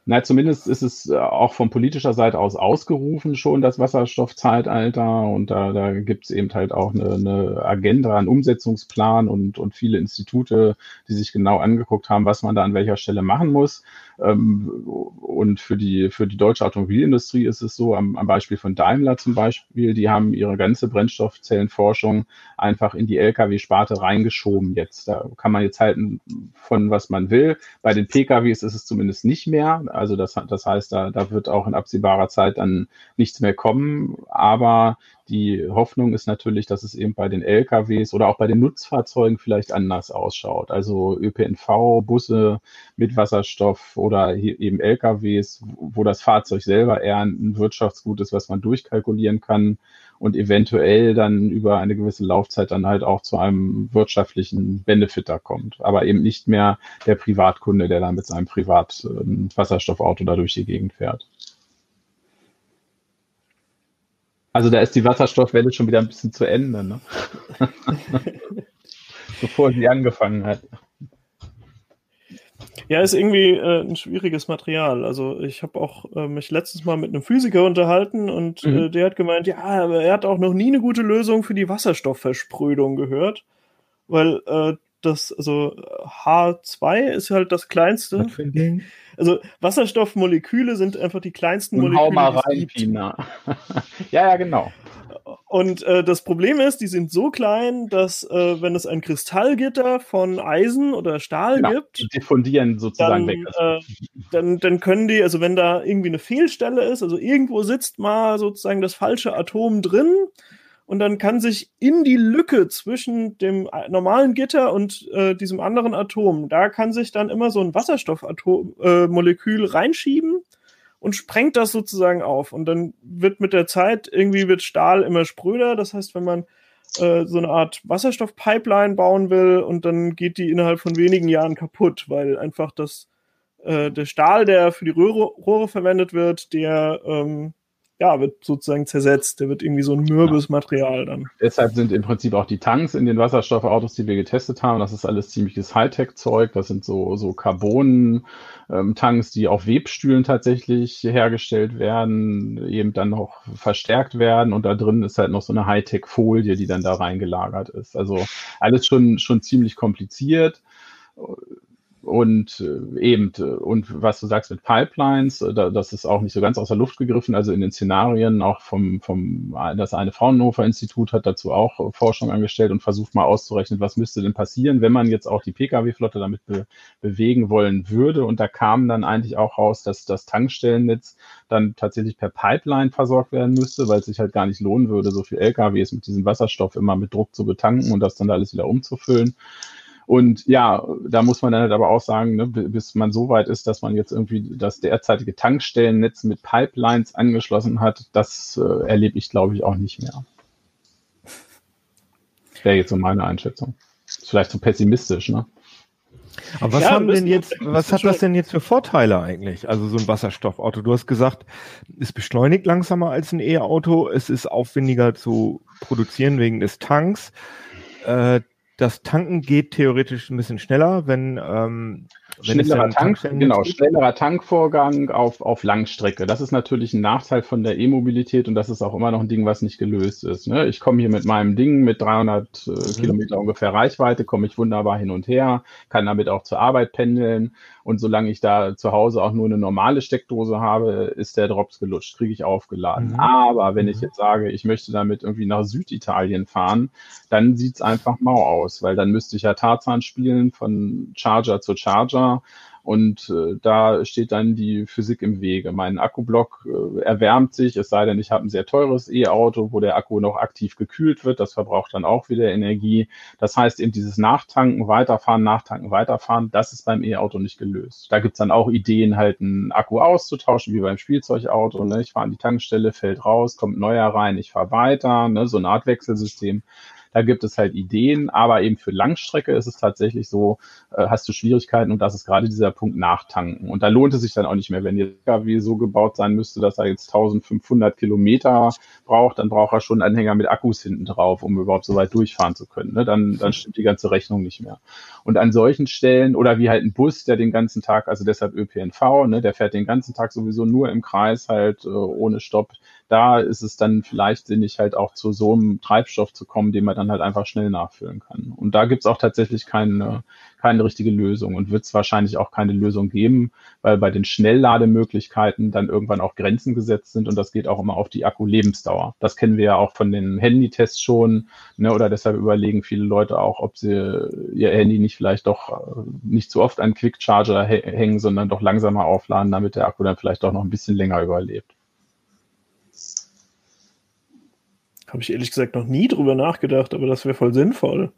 Na, zumindest ist es äh, auch von politischer Seite aus ausgerufen schon, das Wasserstoffzeitalter. Und da, da gibt es eben halt auch eine, eine Agenda, einen Umsetzungsplan und, und viele Institute, die sich genau angeguckt haben, was man da an welcher Stelle machen muss. Ähm, und für die, für die deutsche Automobilindustrie ist es so, am, am Beispiel von Daimler zum Beispiel, die haben ihre ganze Brennstoffzellenforschung einfach in die Lkw-Sparte reingeschoben jetzt. Da kann man jetzt halten von was man will. Bei den PKWs ist es zumindest nicht mehr. Also das, das heißt, da, da wird auch in absehbarer Zeit dann nichts mehr kommen. Aber die Hoffnung ist natürlich, dass es eben bei den LKWs oder auch bei den Nutzfahrzeugen vielleicht anders ausschaut. Also ÖPNV, Busse mit Wasserstoff oder eben LKWs, wo das Fahrzeug selber eher ein Wirtschaftsgut ist, was man durchkalkulieren kann und eventuell dann über eine gewisse Laufzeit dann halt auch zu einem wirtschaftlichen Benefit kommt. Aber eben nicht mehr der Privatkunde, der dann mit seinem Privat-Wasserstoffauto da durch die Gegend fährt. Also da ist die Wasserstoffwelle schon wieder ein bisschen zu Ende, ne? *laughs* bevor sie angefangen hat. Ja, ist irgendwie äh, ein schwieriges Material. Also ich habe auch äh, mich letztes Mal mit einem Physiker unterhalten und mhm. äh, der hat gemeint, ja, aber er hat auch noch nie eine gute Lösung für die Wasserstoffversprödung gehört, weil äh, das, also H2 ist halt das kleinste. Was für ein Ding? Also Wasserstoffmoleküle sind einfach die kleinsten Und Moleküle. Hau mal rein, Pina. *laughs* ja, ja, genau. Und äh, das Problem ist, die sind so klein, dass äh, wenn es ein Kristallgitter von Eisen oder Stahl Genau, gibt, die diffundieren sozusagen dann, weg. äh, dann, dann können die, also wenn da irgendwie eine Fehlstelle ist, also irgendwo sitzt mal sozusagen das falsche Atom drin und dann kann sich in die Lücke zwischen dem äh, normalen Gitter und äh, diesem anderen Atom, da kann sich dann immer so ein Wasserstoffmolekül äh, reinschieben und sprengt das sozusagen auf. Und dann wird mit der Zeit irgendwie wird Stahl immer spröder. Das heißt, wenn man äh, so eine Art Wasserstoffpipeline bauen will und dann geht die innerhalb von wenigen Jahren kaputt, weil einfach das äh, der Stahl, der für die Röhre, Rohre verwendet wird, der ähm, ja, wird sozusagen zersetzt. Der wird irgendwie so ein mürbes Material dann. Deshalb sind im Prinzip auch die Tanks in den Wasserstoffautos, die wir getestet haben, das ist alles ziemliches Hightech-Zeug. Das sind so, so Carbon-Tanks, die auf Webstühlen tatsächlich hergestellt werden, eben dann noch verstärkt werden. Und da drin ist halt noch so eine Hightech-Folie, die dann da reingelagert ist. Also alles schon, schon ziemlich kompliziert und äh, eben, äh, und was du sagst mit Pipelines, äh, da, das ist auch nicht so ganz aus der Luft gegriffen. Also in den Szenarien auch vom, vom das eine Fraunhofer Institut hat dazu auch Forschung angestellt und versucht mal auszurechnen, was müsste denn passieren, wenn man jetzt auch die Pkw-Flotte damit be bewegen wollen würde. Und da kam dann eigentlich auch raus, dass das Tankstellennetz dann tatsächlich per Pipeline versorgt werden müsste, weil es sich halt gar nicht lohnen würde, so viel LKWs mit diesem Wasserstoff immer mit Druck zu betanken und das dann alles wieder umzufüllen. Und ja, da muss man dann halt aber auch sagen, ne, bis man so weit ist, dass man jetzt irgendwie das derzeitige Tankstellennetz mit Pipelines angeschlossen hat, das äh, erlebe ich, glaube ich, auch nicht mehr. Wäre jetzt so meine Einschätzung. Ist vielleicht zu so pessimistisch, ne? Aber was Ja, haben denn jetzt, was hat das denn jetzt für Vorteile eigentlich? Also so ein Wasserstoffauto. Du hast gesagt, es beschleunigt langsamer als ein E-Auto, es ist aufwendiger zu produzieren wegen des Tanks. Äh, das Tanken geht theoretisch ein bisschen schneller, wenn, ähm, wenn Schnellerer Tank, genau, gibt. schnellerer Tankvorgang auf, auf Langstrecke. Das ist natürlich ein Nachteil von der E-Mobilität und das ist auch immer noch ein Ding, was nicht gelöst ist. Ne? Ich komme hier mit meinem Ding mit 300 äh, Kilometer ungefähr Reichweite, komme ich wunderbar hin und her, kann damit auch zur Arbeit pendeln und solange ich da zu Hause auch nur eine normale Steckdose habe, ist der Drops gelutscht, kriege ich aufgeladen. Mhm. Aber wenn ich Mhm. jetzt sage, ich möchte damit irgendwie nach Süditalien fahren, dann sieht's einfach mau aus, weil dann müsste ich ja Tarzan spielen von Charger zu Charger und äh, da steht dann die Physik im Wege. Mein Akkublock äh, erwärmt sich, es sei denn, ich habe ein sehr teures E-Auto, wo der Akku noch aktiv gekühlt wird. Das verbraucht dann auch wieder Energie. Das heißt, eben dieses Nachtanken, Weiterfahren, Nachtanken, Weiterfahren, das ist beim E-Auto nicht gelöst. Da gibt's dann auch Ideen, halt einen Akku auszutauschen, wie beim Spielzeugauto. Ne? Ich fahre an die Tankstelle, fällt raus, kommt neuer rein, ich fahre weiter, ne? so eine Art Wechselsystem. Da gibt es halt Ideen, aber eben für Langstrecke ist es tatsächlich so, äh, hast du Schwierigkeiten und das ist gerade dieser Punkt Nachtanken. Und da lohnt es sich dann auch nicht mehr, wenn der LKW so gebaut sein müsste, dass er jetzt 1500 Kilometer braucht, dann braucht er schon einen Anhänger mit Akkus hinten drauf, um überhaupt so weit durchfahren zu können. Ne? Dann, dann stimmt die ganze Rechnung nicht mehr. Und an solchen Stellen, oder wie halt ein Bus, der den ganzen Tag, also deshalb ÖPNV, ne, der fährt den ganzen Tag sowieso nur im Kreis halt äh, ohne Stopp, da ist es dann vielleicht sinnig, halt auch zu so einem Treibstoff zu kommen, den man dann halt einfach schnell nachfüllen kann. Und da gibt's auch tatsächlich keine, keine richtige Lösung und wird es wahrscheinlich auch keine Lösung geben, weil bei den Schnelllademöglichkeiten dann irgendwann auch Grenzen gesetzt sind und das geht auch immer auf die Akkulebensdauer. Das kennen wir ja auch von den Handytests schon, ne, oder deshalb überlegen viele Leute auch, ob sie ihr Handy nicht vielleicht doch äh, nicht zu oft an Quick Charger hä- hängen, sondern doch langsamer aufladen, damit der Akku dann vielleicht auch noch ein bisschen länger überlebt. Habe ich ehrlich gesagt noch nie drüber nachgedacht, aber das wäre voll sinnvoll.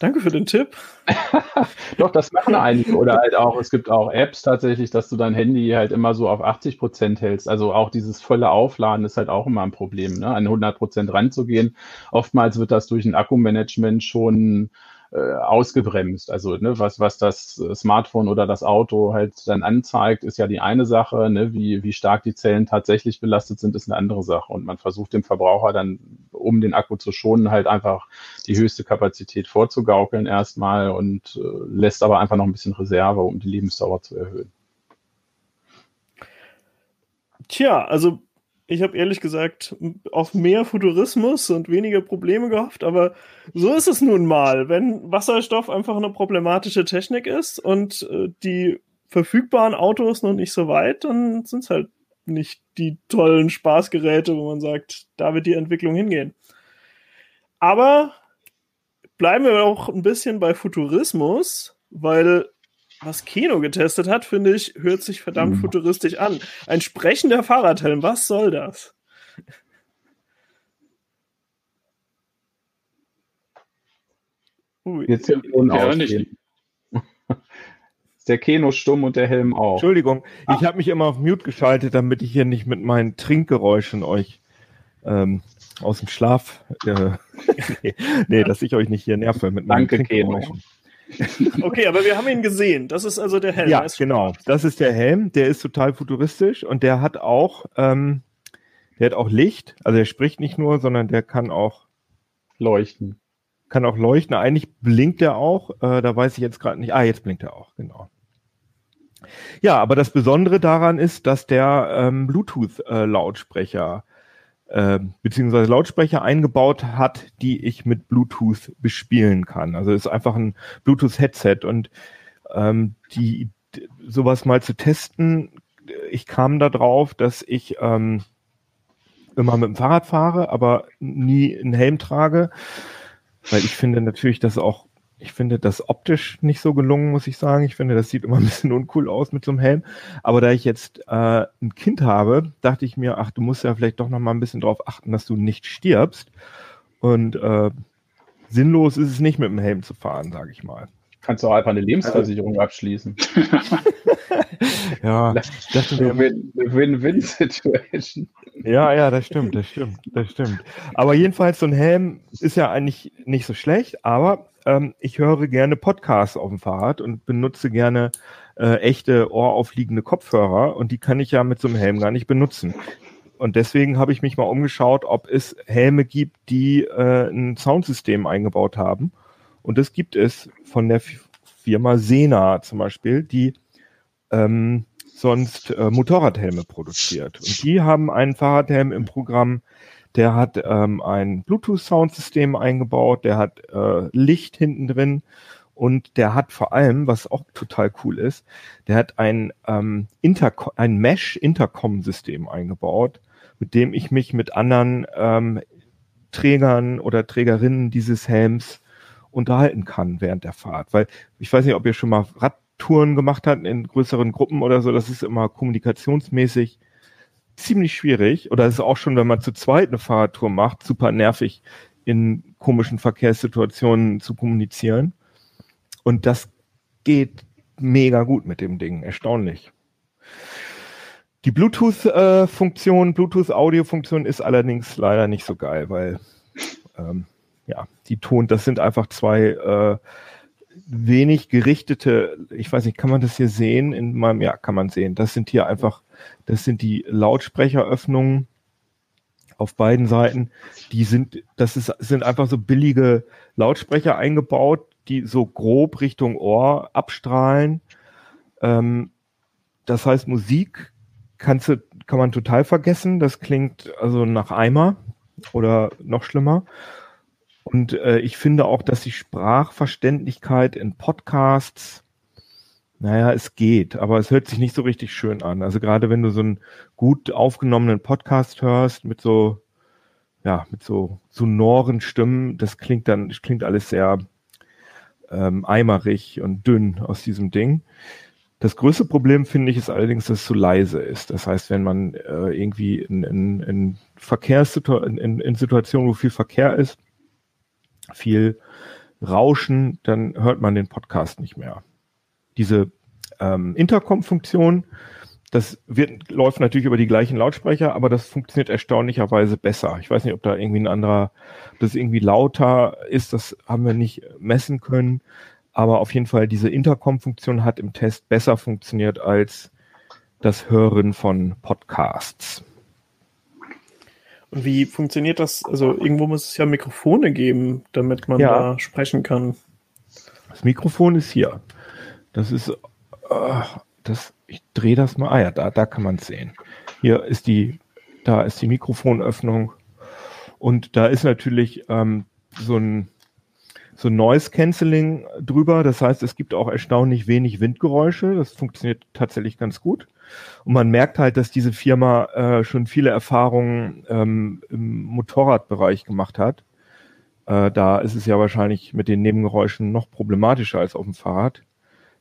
Danke für den Tipp. *laughs* Doch, das machen einige. Oder halt auch, es gibt auch Apps tatsächlich, dass du dein Handy halt immer so auf 80 Prozent hältst. Also auch dieses volle Aufladen ist halt auch immer ein Problem, ne? an 100 Prozent ranzugehen. Oftmals wird das durch ein Akkumanagement schon ausgebremst. Also ne, was, was das äh, Smartphone oder das Auto halt dann anzeigt, ist ja die eine Sache. Ne? Wie, wie stark die Zellen tatsächlich belastet sind, ist eine andere Sache. Und man versucht dem Verbraucher dann, um den Akku zu schonen, halt einfach die höchste Kapazität vorzugaukeln erstmal und äh, lässt aber einfach noch ein bisschen Reserve, um die Lebensdauer zu erhöhen. Tja, also ich habe ehrlich gesagt auf mehr Futurismus und weniger Probleme gehofft, aber so ist es nun mal. Wenn Wasserstoff einfach eine problematische Technik ist und äh, die verfügbaren Autos noch nicht so weit, dann sind es halt nicht die tollen Spaßgeräte, wo man sagt, da wird die Entwicklung hingehen. Aber bleiben wir auch ein bisschen bei Futurismus, weil was Keno getestet hat, finde ich, hört sich verdammt mhm. futuristisch an. Ein sprechender Fahrradhelm, was soll das? Ui. Jetzt ja, nicht. *laughs* der Keno stumm und der Helm auch. Entschuldigung, ah. ich habe mich immer auf Mute geschaltet, damit ich hier nicht mit meinen Trinkgeräuschen euch ähm, aus dem Schlaf, äh, *laughs* nee, nee, dass ich euch nicht hier nerve mit meinen Danke, Trinkgeräuschen. *laughs* Okay, aber wir haben ihn gesehen. Das ist also der Helm. Ja, genau. Das ist der Helm. Der ist total futuristisch und der hat auch, ähm, der hat auch Licht. Also er spricht nicht nur, sondern der kann auch leuchten. Kann auch leuchten. Eigentlich blinkt er auch. Äh, da weiß ich jetzt gerade nicht. Ah, jetzt blinkt er auch. Genau. Ja, aber das Besondere daran ist, dass der ähm, Bluetooth-Lautsprecher äh, beziehungsweise Lautsprecher eingebaut hat, die ich mit Bluetooth bespielen kann. Also ist einfach ein Bluetooth-Headset und ähm, die sowas mal zu testen, ich kam da drauf, dass ich ähm, immer mit dem Fahrrad fahre, aber nie einen Helm trage, weil ich finde natürlich, dass auch ich finde das optisch nicht so gelungen, muss ich sagen. Ich finde, das sieht immer ein bisschen uncool aus mit so einem Helm. Aber da ich jetzt äh, ein Kind habe, dachte ich mir, ach, du musst ja vielleicht doch noch mal ein bisschen drauf achten, dass du nicht stirbst. Und äh, sinnlos ist es nicht, mit dem Helm zu fahren, sage ich mal. Kannst du auch einfach eine Lebensversicherung also, abschließen. *laughs* ja, das ist eine Win-Win-Situation. Ja, ja, das stimmt, das stimmt, das stimmt. Aber jedenfalls, so ein Helm ist ja eigentlich nicht so schlecht, aber ähm, ich höre gerne Podcasts auf dem Fahrrad und benutze gerne äh, echte ohraufliegende Kopfhörer und die kann ich ja mit so einem Helm gar nicht benutzen. Und deswegen habe ich mich mal umgeschaut, ob es Helme gibt, die äh, ein Soundsystem eingebaut haben. Und das gibt es von der Firma Sena zum Beispiel, die ähm, sonst äh, Motorradhelme produziert. Und die haben einen Fahrradhelm im Programm, der hat ähm, ein Bluetooth-Soundsystem eingebaut, der hat äh, Licht hinten drin und der hat vor allem, was auch total cool ist, der hat ein, ähm, Interco ein Mesh-Intercom-System eingebaut, mit dem ich mich mit anderen ähm, Trägern oder Trägerinnen dieses Helms unterhalten kann während der Fahrt. Weil ich weiß nicht, ob ihr schon mal Radtouren gemacht habt in größeren Gruppen oder so, das ist immer kommunikationsmäßig ziemlich schwierig. Oder ist auch schon, wenn man zu zweit eine Fahrradtour macht, super nervig, in komischen Verkehrssituationen zu kommunizieren. Und das geht mega gut mit dem Ding, erstaunlich. Die Bluetooth-Funktion, äh, Bluetooth-Audio-Funktion ist allerdings leider nicht so geil, weil ähm, ja, die Ton, das sind einfach zwei äh, wenig gerichtete, ich weiß nicht, kann man das hier sehen in meinem, ja, kann man sehen. Das sind hier einfach das sind die Lautsprecheröffnungen auf beiden Seiten. Die sind, das ist, sind einfach so billige Lautsprecher eingebaut, die so grob Richtung Ohr abstrahlen. Ähm, das heißt, Musik kannst du, kann man total vergessen. Das klingt also nach Eimer oder noch schlimmer. Und äh, ich finde auch, dass die Sprachverständlichkeit in Podcasts naja, es geht, aber es hört sich nicht so richtig schön an. Also gerade wenn du so einen gut aufgenommenen Podcast hörst mit so, ja, mit so sonoren Stimmen, das klingt dann, das klingt alles sehr ähm, eimerig und dünn aus diesem Ding. Das größte Problem finde ich ist allerdings, dass es zu leise ist. Das heißt, wenn man äh, irgendwie in, in, in Verkehrssituationen, in, in Situationen, wo viel Verkehr ist, viel Rauschen, dann hört man den Podcast nicht mehr diese ähm, Intercom-Funktion, das wird, läuft natürlich über die gleichen Lautsprecher, aber das funktioniert erstaunlicherweise besser. Ich weiß nicht, ob da irgendwie ein anderer, das irgendwie lauter ist, das haben wir nicht messen können. Aber auf jeden Fall, diese Intercom-Funktion hat im Test besser funktioniert als das Hören von Podcasts. Und wie funktioniert das? Also irgendwo muss es ja Mikrofone geben, damit man ja. da sprechen kann. Das Mikrofon ist hier. Das ist, äh, das, ich drehe das mal. Ah ja, da, da kann man es sehen. Hier ist die, da ist die Mikrofonöffnung. Und da ist natürlich ähm, so ein so Noise Cancelling drüber. Das heißt, es gibt auch erstaunlich wenig Windgeräusche. Das funktioniert tatsächlich ganz gut. Und man merkt halt, dass diese Firma äh, schon viele Erfahrungen ähm, im Motorradbereich gemacht hat. Äh, da ist es ja wahrscheinlich mit den Nebengeräuschen noch problematischer als auf dem Fahrrad.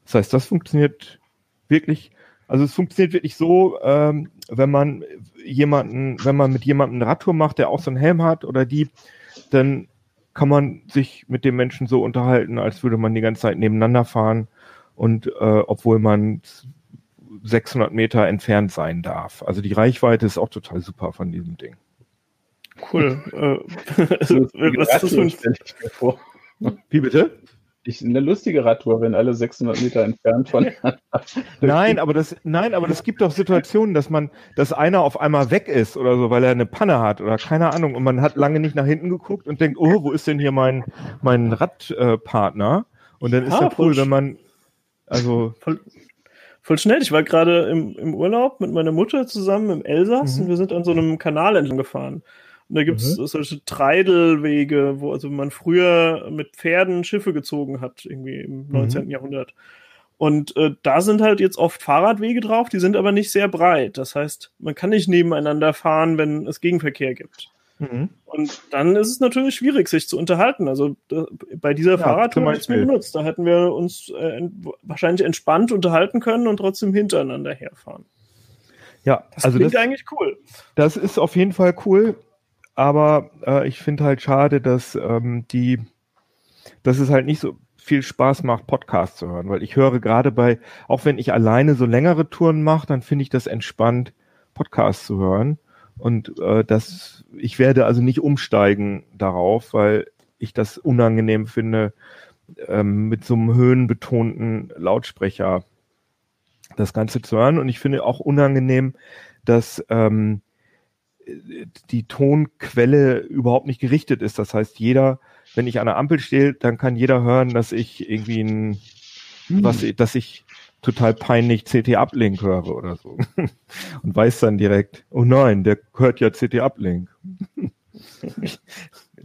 Das heißt, das funktioniert wirklich, also es funktioniert wirklich so, ähm, wenn man jemanden, wenn man mit jemandem eine Radtour macht, der auch so einen Helm hat oder die, dann kann man sich mit dem Menschen so unterhalten, als würde man die ganze Zeit nebeneinander fahren und äh, obwohl man 600 Meter entfernt sein darf. Also die Reichweite ist auch total super von diesem Ding. Cool. äh, *laughs* was ist das für ein... Wie bitte? Ich, eine lustige Radtour, wenn alle 600 Meter entfernt von. *laughs* nein, aber das, nein, aber das gibt doch Situationen, dass man, dass einer auf einmal weg ist oder so, weil er eine Panne hat oder keine Ahnung und man hat lange nicht nach hinten geguckt und denkt, oh, wo ist denn hier mein, mein Radpartner? Äh, und dann ist ja cool, wenn man, also. Voll, voll schnell. Ich war gerade im, im Urlaub mit meiner Mutter zusammen im Elsass mhm. und wir sind an so einem Kanal entlang gefahren. Und da gibt es mhm. solche Treidelwege, wo also man früher mit Pferden Schiffe gezogen hat, irgendwie im 19. Mhm. Jahrhundert. Und äh, da sind halt jetzt oft Fahrradwege drauf, die sind aber nicht sehr breit. Das heißt, man kann nicht nebeneinander fahren, wenn es Gegenverkehr gibt. Mhm. Und dann ist es natürlich schwierig, sich zu unterhalten. Also da, bei dieser ja, Fahrradtour habe ich mir benutzt. Da hätten wir uns äh, wahrscheinlich entspannt unterhalten können und trotzdem hintereinander herfahren. Ja, das also klingt das, eigentlich cool. Das ist auf jeden Fall cool aber äh, ich finde halt schade, dass ähm, die, dass es halt nicht so viel Spaß macht, Podcasts zu hören, weil ich höre gerade bei, auch wenn ich alleine so längere Touren mache, dann finde ich das entspannt, Podcasts zu hören. Und äh, das, ich werde also nicht umsteigen darauf, weil ich das unangenehm finde, ähm, mit so einem höhenbetonten Lautsprecher das Ganze zu hören. Und ich finde auch unangenehm, dass ähm, die Tonquelle überhaupt nicht gerichtet ist. Das heißt, jeder, wenn ich an der Ampel stehe, dann kann jeder hören, dass ich irgendwie ein, hm. was, dass ich total peinlich CT Uplink höre oder so. *laughs* Und weiß dann direkt, oh nein, der hört ja CT Uplink. *laughs*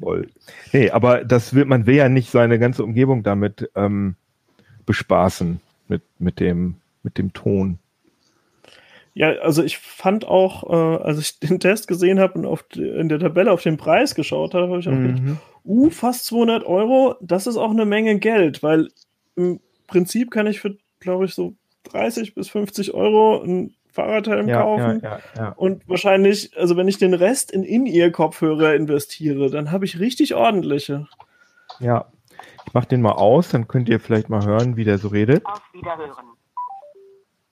Voll. Nee, aber das will, man will ja nicht seine ganze Umgebung damit ähm, bespaßen, mit, mit dem, mit dem Ton. Ja, also ich fand auch, äh, als ich *laughs* den Test gesehen habe und auf die, in der Tabelle auf den Preis geschaut habe, habe ich auch mhm. gedacht, uh, fast 200 Euro, das ist auch eine Menge Geld, weil im Prinzip kann ich für, glaube ich, so 30 bis 50 Euro ein Fahrradhelm ja, kaufen. Ja, ja, und wahrscheinlich, also wenn ich den Rest in In-Ear-Kopfhörer investiere, dann habe ich richtig ordentliche. Ja, ich mache den mal aus, dann könnt ihr vielleicht mal hören, wie der so redet. Auf Wiederhören.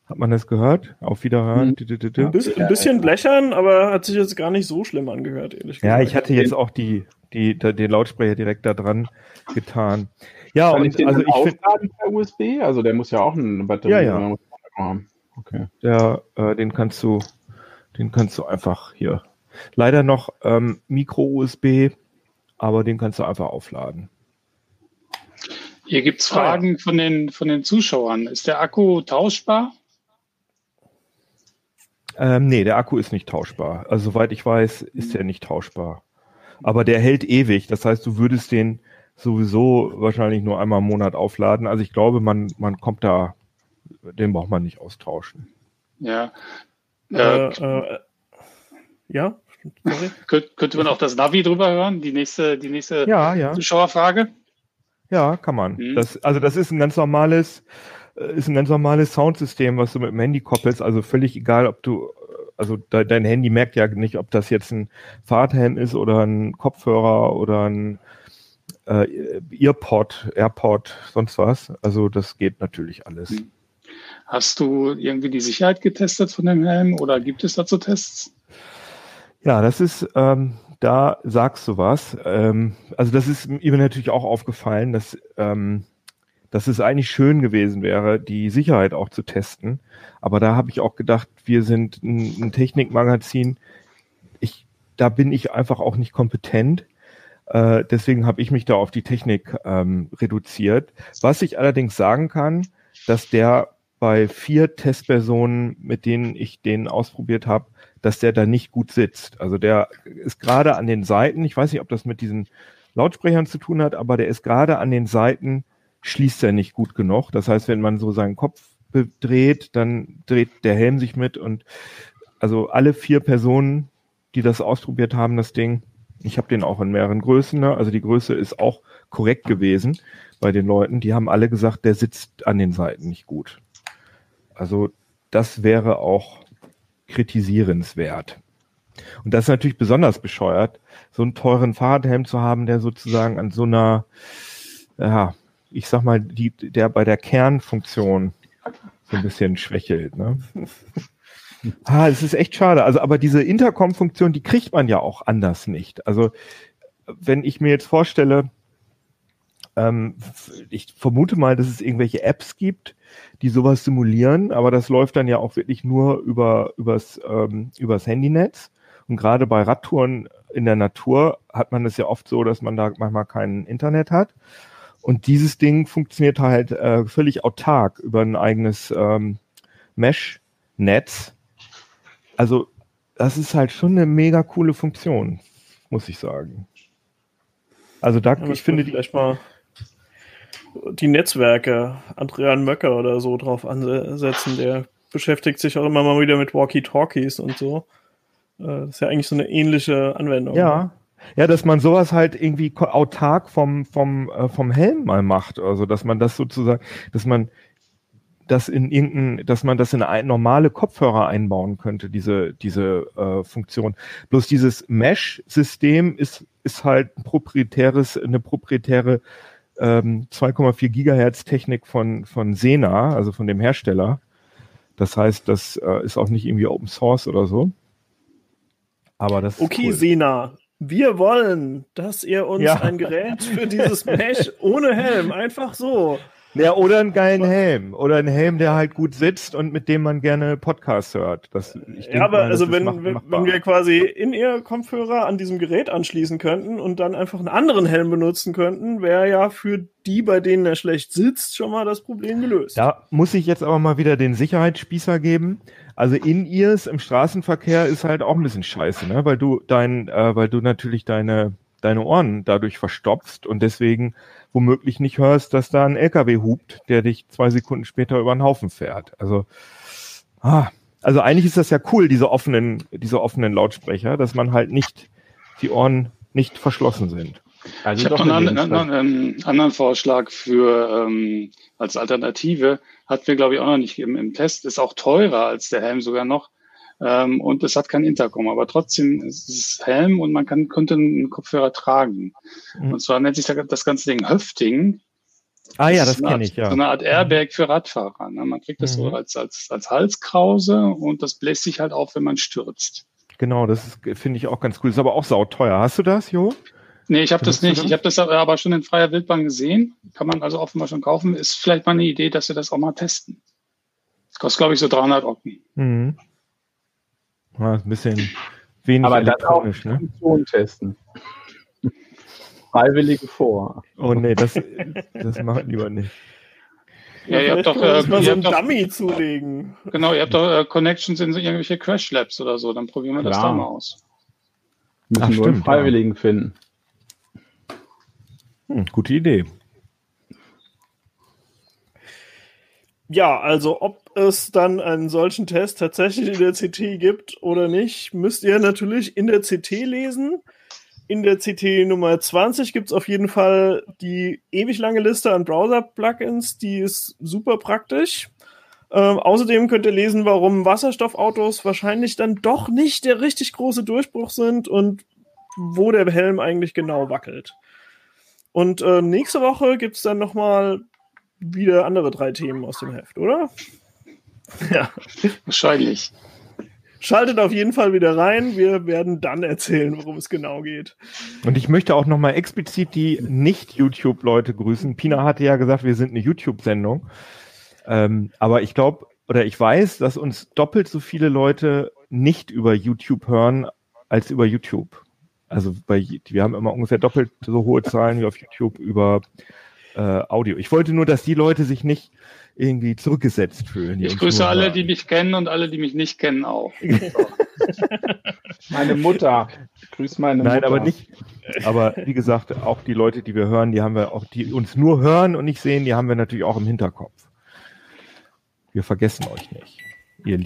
Hat man das gehört? Auf Wiederhören? Hm. Ein, bisschen, ein bisschen blechern, aber hat sich jetzt gar nicht so schlimm angehört, ehrlich gesagt. Ja, ich hatte jetzt auch die, die, den Lautsprecher direkt da dran getan. Ja, Kann und ich den also ich aufladen per USB? Also der muss ja auch eine Batterie ja, ja. haben. Okay. Der, äh, den kannst du, den kannst du einfach hier. Leider noch ähm, Micro-USB, aber den kannst du einfach aufladen. Hier gibt es Fragen von den, von den Zuschauern. Ist der Akku tauschbar? Ähm, nee, der Akku ist nicht tauschbar. Also soweit ich weiß, ist der nicht tauschbar. Aber der hält ewig. Das heißt, du würdest den sowieso wahrscheinlich nur einmal im Monat aufladen. Also ich glaube, man, man kommt da, den braucht man nicht austauschen. Ja. Äh, äh, ja. Sorry. *laughs* Könnt, könnte man auch das Navi drüber hören? Die nächste, die nächste ja, ja. Zuschauerfrage? Ja, kann man. Mhm. Das, also das ist ein ganz normales äh, ist ein ganz normales Soundsystem, was du mit dem Handy koppelst. Also völlig egal, ob du, äh, also de, dein Handy merkt ja nicht, ob das jetzt ein Fahrradhelm ist oder ein Kopfhörer oder ein äh, Earpod, AirPod, sonst was. Also das geht natürlich alles. Hm. Hast du irgendwie die Sicherheit getestet von dem Helm oder gibt es dazu Tests? Ja, das ist, ähm, da sagst du was. Ähm, also das ist mir natürlich auch aufgefallen, dass ähm, dass es eigentlich schön gewesen wäre, die Sicherheit auch zu testen. Aber da habe ich auch gedacht, wir sind ein, ein Technikmagazin. Ich, da bin ich einfach auch nicht kompetent. Äh, deswegen habe ich mich da auf die Technik ähm, reduziert. Was ich allerdings sagen kann, dass der bei vier Testpersonen, mit denen ich den ausprobiert habe, dass der da nicht gut sitzt. Also der ist gerade an den Seiten, ich weiß nicht, ob das mit diesen Lautsprechern zu tun hat, aber der ist gerade an den Seiten schließt er nicht gut genug. Das heißt, wenn man so seinen Kopf dreht, dann dreht der Helm sich mit und also alle vier Personen, die das ausprobiert haben, das Ding, Ich habe den auch in mehreren Größen. Ne? Also die Größe ist auch korrekt gewesen bei den Leuten. Die haben alle gesagt, der sitzt an den Seiten nicht gut. Also das wäre auch kritisierenswert. Und das ist natürlich besonders bescheuert, so einen teuren Fahrradhelm zu haben, der sozusagen an so einer, ja, ich sag mal, die, der bei der Kernfunktion so ein bisschen schwächelt. Ne? *laughs* ah, es ist echt schade. Also, aber diese Intercom-Funktion, die kriegt man ja auch anders nicht. Also, wenn ich mir jetzt vorstelle, ähm, ich vermute mal, dass es irgendwelche Apps gibt, die sowas simulieren, aber das läuft dann ja auch wirklich nur über übers, ähm, übers Handynetz. Und gerade bei Radtouren in der Natur hat man es ja oft so, dass man da manchmal kein Internet hat. Und dieses Ding funktioniert halt äh, völlig autark über ein eigenes ähm, Mesh-Netz. Also das ist halt schon eine mega coole Funktion, muss ich sagen. Also da, ja, ich finde die vielleicht mal die Netzwerke, Adrian Möcker oder so drauf ansetzen, der beschäftigt sich auch immer mal wieder mit Walkie-Talkies und so. Äh, das ist ja eigentlich so eine ähnliche Anwendung. Ja. Ja, dass man sowas halt irgendwie autark vom, vom, äh, vom Helm mal macht. Also, dass man das sozusagen, dass man das in irgendein, dass man das in eine normale Kopfhörer einbauen könnte, diese, diese äh, Funktion. Bloß dieses Mesh-System ist, ist halt ein proprietäres, eine proprietäre ähm, 2,4 Gigahertz Technik von, von Sena, also von dem Hersteller. Das heißt, das äh, ist auch nicht irgendwie Open Source oder so. Aber das Okay, cool. Sena, wir wollen, dass ihr uns ja. ein Gerät für dieses Mesh ohne Helm, einfach so. Ja, oder einen geilen Helm. Oder einen Helm, der halt gut sitzt und mit dem man gerne Podcasts hört. Das, ich ja, aber mal, also wenn, wenn, wenn wir quasi in ihr Kopfhörer an diesem Gerät anschließen könnten und dann einfach einen anderen Helm benutzen könnten, wäre ja für die, bei denen er schlecht sitzt, schon mal das Problem gelöst. Da muss ich jetzt aber mal wieder den Sicherheitsspießer geben. Also in ears im Straßenverkehr ist halt auch ein bisschen scheiße, ne? Weil du dein, äh, weil du natürlich deine deine Ohren dadurch verstopfst und deswegen womöglich nicht hörst, dass da ein LKW hupt, der dich zwei Sekunden später über den Haufen fährt. Also, ah, also eigentlich ist das ja cool, diese offenen, diese offenen Lautsprecher, dass man halt nicht, die Ohren nicht verschlossen sind. Also ich habe noch einen, einen, einen, anderen Vorschlag für ähm, als Alternative. Hatten wir, glaube ich, auch noch nicht im, im Test. Ist auch teurer als der Helm sogar noch. Ähm, und es hat kein Intercom, aber trotzdem ist es Helm und man kann, könnte einen Kopfhörer tragen. Mhm. Und zwar nennt sich das ganze Ding Höfting. Ah ja, das, das kenne ich, ja. So eine Art Airbag für Radfahrer. Ne? Man kriegt das mhm. so als, als, als Halskrause und das bläst sich halt auf, wenn man stürzt. Genau, das finde ich auch ganz cool. Ist aber auch sauteuer. Hast du das, Jo? Nee, ich habe das nicht. Ich habe das aber schon in freier Wildbahn gesehen. Kann man also offenbar schon kaufen. Ist vielleicht mal eine Idee, dass wir das auch mal testen. Das kostet, glaube ich, so 300 Ocken. Mhm. Ja, ein bisschen wenig Aber dann auch ne? Funktion testen. Freiwillige vor. Oh nee, das, das macht lieber nicht. Ja, ihr habt doch, äh, mal so ein Dummy zulegen. Genau, ihr habt doch äh, Connections in irgendwelche Crash Labs oder so, dann probieren wir Klar. das da mal aus. Müssen Ach, nur stimmt, einen Freiwilligen ja. finden. Hm, gute Idee. Ja, also ob es dann einen solchen Test tatsächlich in der CT gibt oder nicht, müsst ihr natürlich in der CT lesen. In der CT Nummer 20 gibt es auf jeden Fall die ewig lange Liste an Browser-Plugins, die ist super praktisch. Ähm, außerdem könnt ihr lesen, warum Wasserstoffautos wahrscheinlich dann doch nicht der richtig große Durchbruch sind und wo der Helm eigentlich genau wackelt. Und äh, nächste Woche gibt es dann nochmal wieder andere drei Themen aus dem Heft, oder? Ja, wahrscheinlich. Schaltet auf jeden Fall wieder rein. Wir werden dann erzählen, worum es genau geht. Und ich möchte auch nochmal explizit die Nicht-YouTube-Leute grüßen. Pina hatte ja gesagt, wir sind eine YouTube-Sendung. Ähm, aber ich glaube, oder ich weiß, dass uns doppelt so viele Leute nicht über YouTube hören als über YouTube. Also bei, wir haben immer ungefähr doppelt so hohe Zahlen wie auf YouTube über äh, Audio. Ich wollte nur, dass die Leute sich nicht irgendwie zurückgesetzt fühlen. Ich grüße alle, die mich kennen und alle, die mich nicht kennen, auch. *laughs* meine Mutter. Grüß meine Nein, Mutter. Nein, aber nicht. Aber wie gesagt, auch die Leute, die wir hören, die haben wir auch, die uns nur hören und nicht sehen, die haben wir natürlich auch im Hinterkopf. Wir vergessen euch nicht.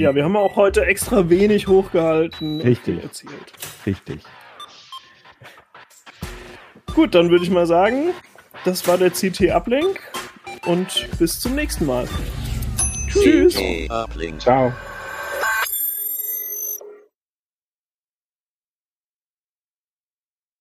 ja, wir haben auch heute extra wenig hochgehalten. Richtig. Erzählt. Richtig. Gut, dann würde ich mal sagen, das war der CT Uplink und bis zum nächsten Mal. Tschüss. Ciao.